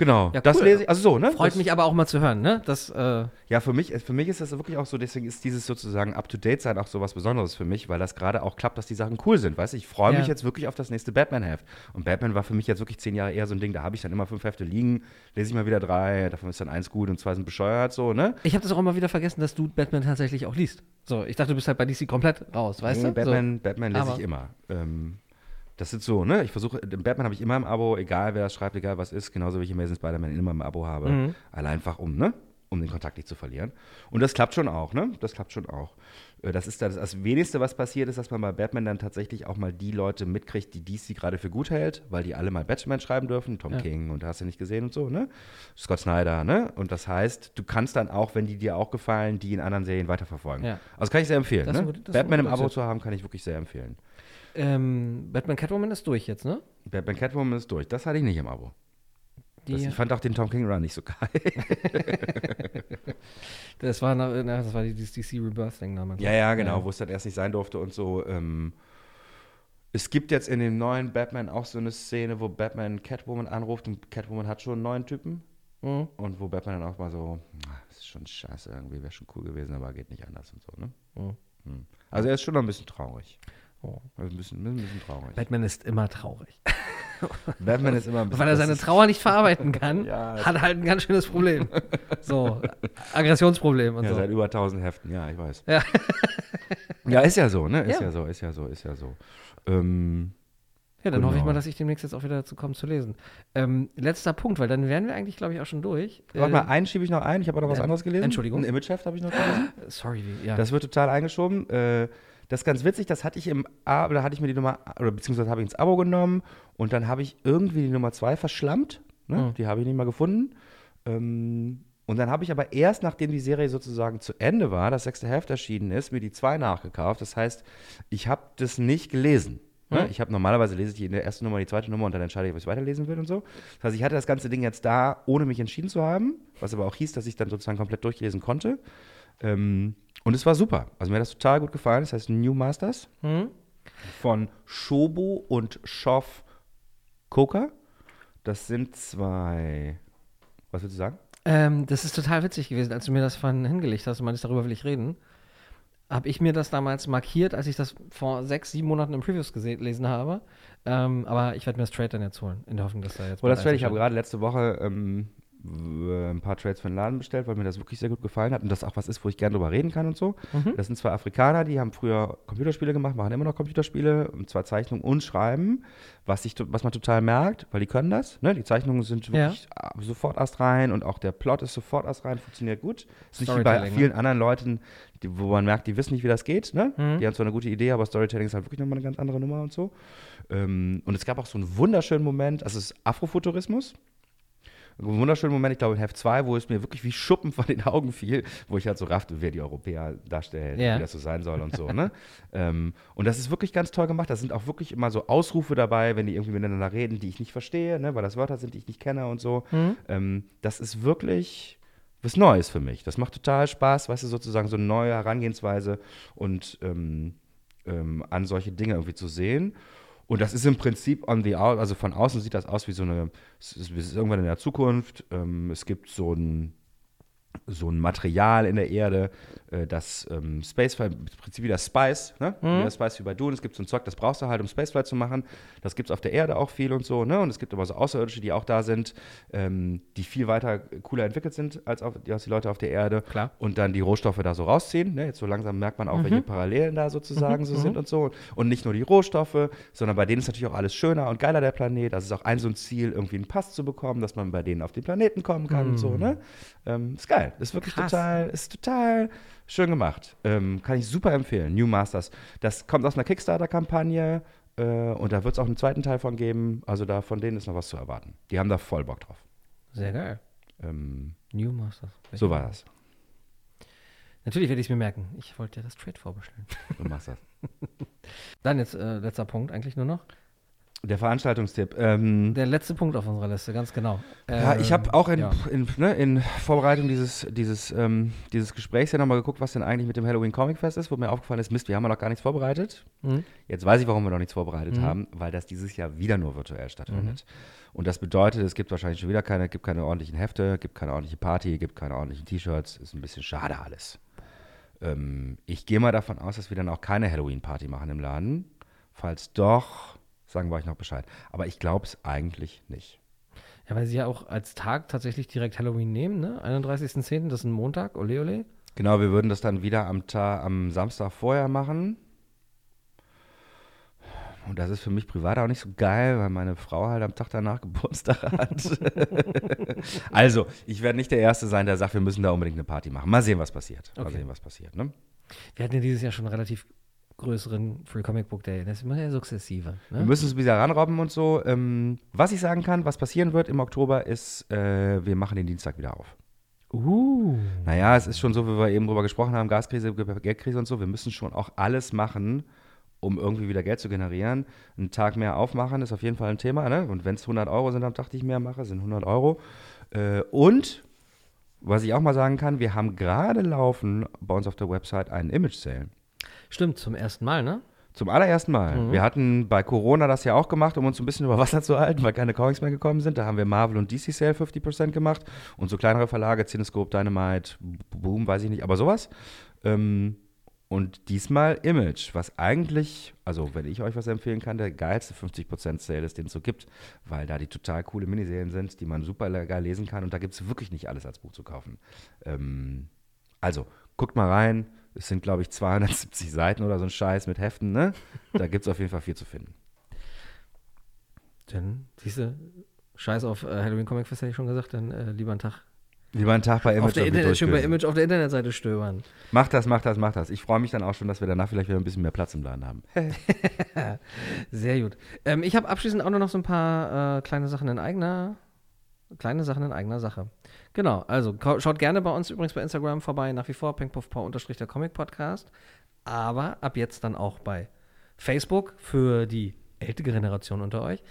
Genau, Ja, das cool. lese ich, also so, ne? Freut das, mich aber auch mal zu hören, ne? Das, äh, Ja, für mich, für mich ist das wirklich auch so, deswegen ist dieses sozusagen Up-to-Date-Sein auch so was Besonderes für mich, weil das gerade auch klappt, dass die Sachen cool sind, weißt du? Ich freue mich Ja. jetzt wirklich auf das nächste Batman-Heft. Und Batman war für mich jetzt wirklich zehn Jahre eher so ein Ding, da habe ich dann immer fünf Hefte liegen, lese ich mal wieder drei, davon ist dann eins gut und zwei sind bescheuert, so, ne? ich habe das auch immer wieder vergessen, dass du Batman tatsächlich auch liest. So, ich dachte, du bist halt bei DC komplett raus, weißt nee, du? Batman, Batman lese Aber- ich immer. Ähm, das ist so, ne? Ich versuche, Batman habe ich immer im Abo, egal wer das schreibt, egal was ist, genauso wie ich Amazing Spider-Man immer im Abo habe. Mhm. Allein einfach um, ne? Um den Kontakt nicht zu verlieren. Und das klappt schon auch, ne? Das klappt schon auch. Äh, Das ist das, das Wenigste, was passiert ist, dass man bei Batman dann tatsächlich auch mal die Leute mitkriegt, die DC gerade für gut hält, weil die alle mal Batman schreiben dürfen, Tom Ja. King und hast du nicht gesehen und so, ne? Scott Snyder, ne? Und das heißt, du kannst dann auch, wenn die dir auch gefallen, die in anderen Serien weiterverfolgen. Ja. Also kann ich sehr empfehlen. Ne? Batman im Abo zu haben, kann ich wirklich sehr empfehlen. Ähm, Batman Catwoman ist durch jetzt, ne? Batman Catwoman ist durch. Das hatte ich nicht im Abo. Das, ich fand auch den Tom King Run nicht so geil. das, war, na, das war die DC Rebirth-Ding damals. ja, ja, genau, wo es dann erst nicht sein durfte und so. Ähm, es gibt jetzt in dem neuen Batman auch so eine Szene, wo Batman Catwoman anruft und Catwoman hat schon einen neuen Typen. Mhm. Und wo Batman dann auch mal so, "Ah, das ist schon scheiße, irgendwie wäre schon cool gewesen, aber geht nicht anders und so, ne? Mhm. Hm. Also er ist schon noch ein bisschen traurig. Oh. Also ein bisschen, ein bisschen traurig. Batman ist immer traurig. Batman ist immer ein bisschen. Weil er seine Trauer nicht verarbeiten kann, Ja. hat er halt ein ganz schönes Problem. So, Aggressionsproblem und Ja, so. seit über 1000 Heften, ja, ich weiß. Ja. Ja, ist ja so, ne? Ist Ja. ja, so, ist ja so, ist ja so. Ähm, Ja, dann hoffe ich Genau. mal, dass ich demnächst jetzt auch wieder dazu komme zu lesen. Ähm, letzter Punkt, weil dann wären wir eigentlich, glaube ich, auch schon durch. warte mal, einen schiebe ich noch ein. Ich habe auch noch was äh, anderes gelesen. Entschuldigung. Ein Imageheft habe ich noch gelesen. Äh, sorry, ja. Das wird total eingeschoben. Äh, das ist ganz witzig, das hatte ich im A, oder hatte ich mir die Nummer, oder beziehungsweise habe ich ins Abo genommen und dann habe ich irgendwie die Nummer 2 verschlammt. Ne? Hm. Die habe ich nicht mal gefunden. Ähm, und dann habe ich aber erst, nachdem die Serie sozusagen zu Ende war, das sechste Heft erschienen ist, mir die 2 nachgekauft. Das heißt, ich habe das nicht gelesen. Ne? Hm. Ich habe normalerweise lese ich in der ersten Nummer die zweite Nummer und dann entscheide ich, was ich weiterlesen will und so. Das heißt, ich hatte das ganze Ding jetzt da, ohne mich entschieden zu haben, was aber auch hieß, dass ich dann sozusagen komplett durchlesen konnte. Ähm, und es war super. Also mir hat das total gut gefallen. Das heißt New Masters Hm? von Shobo und Schoff Coca. Das sind zwei. Was würdest du sagen? Ähm, das ist total witzig gewesen, als du mir das vorhin hingelegt hast und meinst, darüber will ich reden. Habe ich mir das damals markiert, als ich das vor sechs, sieben Monaten im Previews gelesen habe. Ähm, aber ich werde mir das Trade dann jetzt holen, in der Hoffnung, dass da jetzt. Oder das Trade. Ich habe gerade letzte Woche ähm, ein paar Trades für den Laden bestellt, weil mir das wirklich sehr gut gefallen hat und das auch was ist, wo ich gerne drüber reden kann und so. Mhm. Das sind zwei Afrikaner, die haben früher Computerspiele gemacht, machen immer noch Computerspiele, und zwar Zeichnung und Schreiben, was, ich, was man total merkt, weil die können das. Ne? Die Zeichnungen sind Ja. wirklich ah, sofort astrein und auch der Plot ist sofort astrein, funktioniert gut. Ist nicht wie bei ne? vielen anderen Leuten, die, wo man merkt, die wissen nicht, wie das geht. Ne? Mhm. Die haben zwar eine gute Idee, aber Storytelling ist halt wirklich nochmal eine ganz andere Nummer und so. Ähm, und es gab auch so einen wunderschönen Moment, also es ist Afrofuturismus. Wunderschönen Moment, ich glaube in Heft 2, wo es mir wirklich wie Schuppen von den Augen fiel, wo ich halt so raffte, wer die Europäer darstellt, Ja. wie das so sein soll und so. Ne? ähm, und das ist wirklich ganz toll gemacht. Da sind auch wirklich immer so Ausrufe dabei, wenn die irgendwie miteinander reden, die ich nicht verstehe, ne? weil das Wörter sind, die ich nicht kenne und so. Mhm. Ähm, das ist wirklich was Neues für mich. Das macht total Spaß, weißt du, sozusagen so eine neue Herangehensweise und ähm, ähm, an solche Dinge irgendwie zu sehen. Und das ist im Prinzip on the out, also von außen sieht das aus wie so eine, es ist, irgendwann in der Zukunft. Ähm, es gibt so ein, so ein Material in der Erde, das ähm, Spaceflight, im Prinzip wie das Spice, ne? Mhm. Wie das Spice wie bei Dune. Es gibt so ein Zeug, das brauchst du halt, um Spaceflight zu machen. Das gibt es auf der Erde auch viel und so, ne? Und es gibt aber so Außerirdische, die auch da sind, ähm, die viel weiter äh, cooler entwickelt sind als, auf, als die Leute auf der Erde. Klar. Und dann die Rohstoffe da so rausziehen. Ne? Jetzt so langsam merkt man auch, welche Parallelen da sozusagen so sind und so. Und nicht nur die Rohstoffe, sondern bei denen ist natürlich auch alles schöner und geiler, der Planet. Das ist auch ein so ein Ziel, irgendwie einen Pass zu bekommen, dass man bei denen auf den Planeten kommen kann und so, ne? Ähm, ist geil. Ist wirklich Krass. total, ist total schön gemacht. Ähm, kann ich super empfehlen. New Masters. Das kommt aus einer Kickstarter-Kampagne äh, und da wird es auch einen zweiten Teil von geben. Also da von denen ist noch was zu erwarten. Die haben da voll Bock drauf. Sehr geil. Ähm, New Masters. so war das. Natürlich werde ich es mir merken. Ich wollte ja das Trade vorbestellen. Du machst das. Dann jetzt äh, letzter Punkt eigentlich nur noch. Der Veranstaltungstipp. Ähm, Der letzte Punkt auf unserer Liste, ganz genau. Ja, ich habe Ähm, auch in, ja. in, ne, in Vorbereitung dieses, dieses, ähm, dieses Gesprächs ja nochmal geguckt, was denn eigentlich mit dem Halloween Comic Fest ist, wo mir aufgefallen ist, Mist, wir haben ja noch gar nichts vorbereitet. Mhm. Jetzt weiß ich, warum wir noch nichts vorbereitet Mhm. haben, weil das dieses Jahr wieder nur virtuell stattfindet. Und das bedeutet, es gibt wahrscheinlich schon wieder keine, gibt keine ordentlichen Hefte, gibt keine ordentliche Party, gibt keine ordentlichen T-Shirts, ist ein bisschen schade alles. Ähm, ich gehe mal davon aus, dass wir dann auch keine Halloween-Party machen im Laden. Falls doch, sagen wir euch noch Bescheid. Aber ich glaube es eigentlich nicht. Ja, weil sie ja auch als Tag tatsächlich direkt Halloween nehmen, ne? 31.10., das ist ein Montag, ole ole. Genau, wir würden das dann wieder am, Ta am Samstag vorher machen. Und das ist für mich privat auch nicht so geil, weil meine Frau halt am Tag danach Geburtstag hat. also, ich werde nicht der Erste sein, der sagt, wir müssen da unbedingt eine Party machen. Mal sehen, was passiert. Mal Okay. sehen, was passiert. Ne? Wir hatten ja dieses Jahr schon relativ größeren Free Comic Book Day. Das ist immer ja sukzessive. Wir Ne? müssen es wieder ranrobben und so. Ähm, was ich sagen kann, was passieren wird im Oktober, ist, äh, wir machen den Dienstag wieder auf. Uh. Naja, es ist schon so, wie wir eben drüber gesprochen haben, Gaskrise, Geldkrise und so. Wir müssen schon auch alles machen, um irgendwie wieder Geld zu generieren. Einen Tag mehr aufmachen ist auf jeden Fall ein Thema. Ne? Und wenn es 100 Euro sind am Tag, die ich mehr mache, sind 100 Euro. Äh, und, was ich auch mal sagen kann, wir haben gerade laufen bei uns auf der Website einen Image-Sale. Stimmt, zum ersten Mal, ne? Zum allerersten Mal. Mhm. Wir hatten bei Corona das ja auch gemacht, um uns ein bisschen über Wasser zu halten, weil keine Comics mehr gekommen sind. Da haben wir Marvel und DC Sale 50% gemacht und so kleinere Verlage, Cinescope, Dynamite, Boom, weiß ich nicht, aber sowas. Ähm, Und diesmal Image, was eigentlich, also wenn ich euch was empfehlen kann, der geilste 50% Sale ist, den es so gibt, weil da die total coole Miniserien sind, die man super geil lesen kann und da gibt es wirklich nicht alles als Buch zu kaufen. Ähm, also, guckt mal rein. Es sind, glaube ich, 270 Seiten oder so ein Scheiß mit Heften, ne? Da gibt es auf jeden Fall viel zu finden. Denn, siehste, Scheiß auf äh, Halloween Comic Fest, hätte ich schon gesagt, dann äh, lieber einen Tag Lieber einen Tag bei Image auf der, Internet, schön bei Image auf der Internetseite stöbern. Mach das, mach das, mach das. Ich freue mich dann auch schon, dass wir danach vielleicht wieder ein bisschen mehr Platz im Laden haben. Sehr gut. Ähm, ich habe abschließend auch nur noch so ein paar äh, kleine Sachen in eigener, kleine Sachen in eigener Sache. Genau, also schaut gerne bei uns übrigens bei Instagram vorbei, nach wie vor pinkpuffpaw unterstrich der Comic Podcast. Aber ab jetzt dann auch bei Facebook für die ältere Generation unter euch.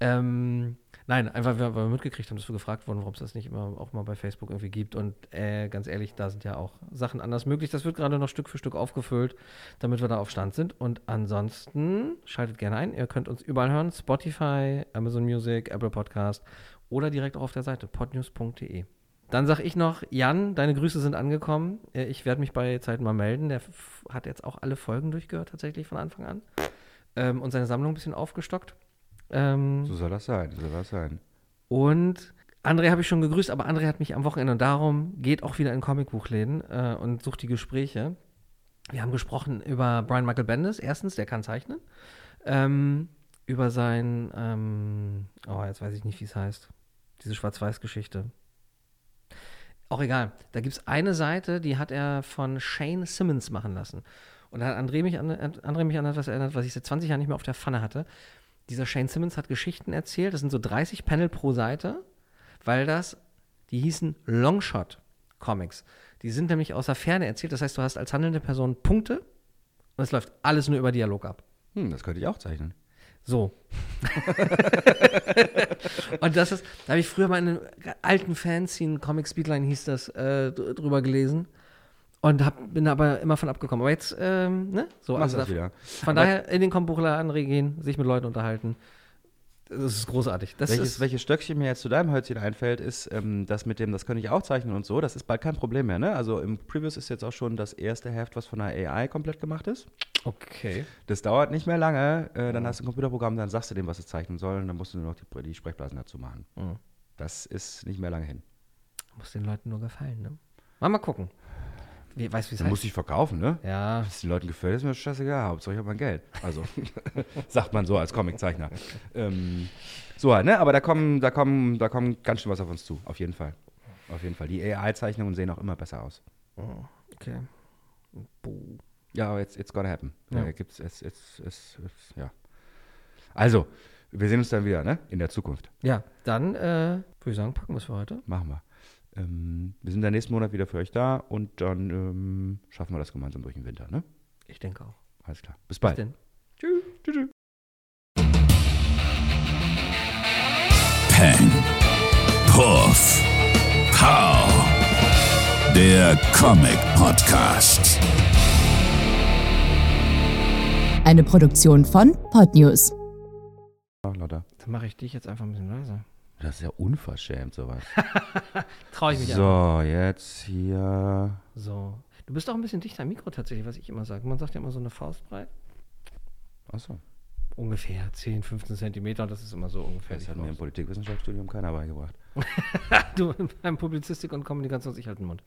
Ähm, Nein, einfach weil wir mitgekriegt haben, dass wir gefragt wurden, warum es das nicht immer auch mal bei Facebook irgendwie gibt. Und äh, ganz ehrlich, da sind ja auch Sachen anders möglich. Das wird gerade noch Stück für Stück aufgefüllt, damit wir da auf Stand sind. Und ansonsten schaltet gerne ein. Ihr könnt uns überall hören: Spotify, Amazon Music, Apple Podcast oder direkt auch auf der Seite podnews.de. Dann sage ich noch, Jan, deine Grüße sind angekommen. Äh, ich werde mich bei Zeit mal melden. Der hat jetzt auch alle Folgen durchgehört, tatsächlich von Anfang an. Ähm, und seine Sammlung ein bisschen aufgestockt. Ähm, so soll das sein, so soll das sein. Und André habe ich schon gegrüßt, aber André hat mich am Wochenende darum geht auch wieder in Comicbuchläden äh, und sucht die Gespräche. Wir haben gesprochen über Brian Michael Bendis, erstens, der kann zeichnen. Ähm, über sein, ähm, oh, jetzt weiß ich nicht, wie es heißt. Diese Schwarz-Weiß-Geschichte. Auch egal. Da gibt es eine Seite, die hat er von Shane Simmons machen lassen. Und da hat André mich an, André mich an etwas erinnert, was ich seit 20 Jahren nicht mehr auf der Pfanne hatte dieser Shane Simmons hat Geschichten erzählt. Das sind so 30 Panel pro Seite, weil das, die hießen Longshot Comics. Die sind nämlich aus der Ferne erzählt. Das heißt, du hast als handelnde Person Punkte und es läuft alles nur über Dialog ab. Hm, das könnte ich auch zeichnen. So. und das ist, da habe ich früher mal in einem alten Fanzine, Comic Speedline hieß das, äh, drüber gelesen. Und hab, bin aber immer von abgekommen. Aber jetzt, ähm, ne? So, also das wieder. Von aber daher in den Kombuchladen gehen, sich mit Leuten unterhalten. Das ist großartig. Das welches, ist welches Stöckchen mir jetzt zu deinem Hölzchen einfällt, ist ähm, das mit dem, das könnte ich auch zeichnen und so. Das ist bald kein Problem mehr, ne? Also im Previous ist jetzt auch schon das erste Heft, was von der AI komplett gemacht ist. Okay. Das dauert nicht mehr lange. Äh, dann hast du ein Computerprogramm, dann sagst du dem, was es zeichnen soll, und dann musst du nur noch die, die Sprechblasen dazu machen. Mhm. Das ist nicht mehr lange hin. Muss den Leuten nur gefallen, ne? Mal, mal gucken. Wie, weißt du, wie es heißt? muss ich verkaufen, ne? Ja. Wenn es den Leuten gefällt, ist mir scheißegal. Hauptsache ich habe mein Geld. Also, sagt man so als Comiczeichner. ähm, so halt, ne? Aber da kommen, da kommen, da kommen ganz schön was auf uns zu. Auf jeden Fall. Auf jeden Fall. Die AI-Zeichnungen sehen auch immer besser aus. Oh, okay. Buh. Ja, aber it's, it's gonna happen. Ja. Äh, gibt's, it's, it's, it's, ja. Also, wir sehen uns dann wieder, ne? In der Zukunft. Ja, dann äh, würde ich sagen, packen wir es für heute. Machen wir. Ähm, wir sind der nächsten Monat wieder für euch da und dann ähm, schaffen wir das gemeinsam durch den Winter, ne? Ich denke auch. Alles klar. Bis bald. Bis denn. Tschüss. Tschüss. tschüss. Peng. Puff. Pow. Der Comic Podcast. Eine Produktion von Podnews. Ach, Lotta. Dann mache ich dich jetzt einfach ein bisschen leiser. Das ist ja unverschämt, sowas. Traue ich mich So, an. jetzt hier. So. Du bist auch ein bisschen dichter am Mikro tatsächlich, was ich immer sage. Man sagt ja immer so eine Faustbreit. Achso. Ungefähr 10, 15 Zentimeter, das ist immer so ungefähr. Das hat mir im Politikwissenschaftsstudium keiner beigebracht. du beim Publizistik und Kommunikation, ich halt den Mund.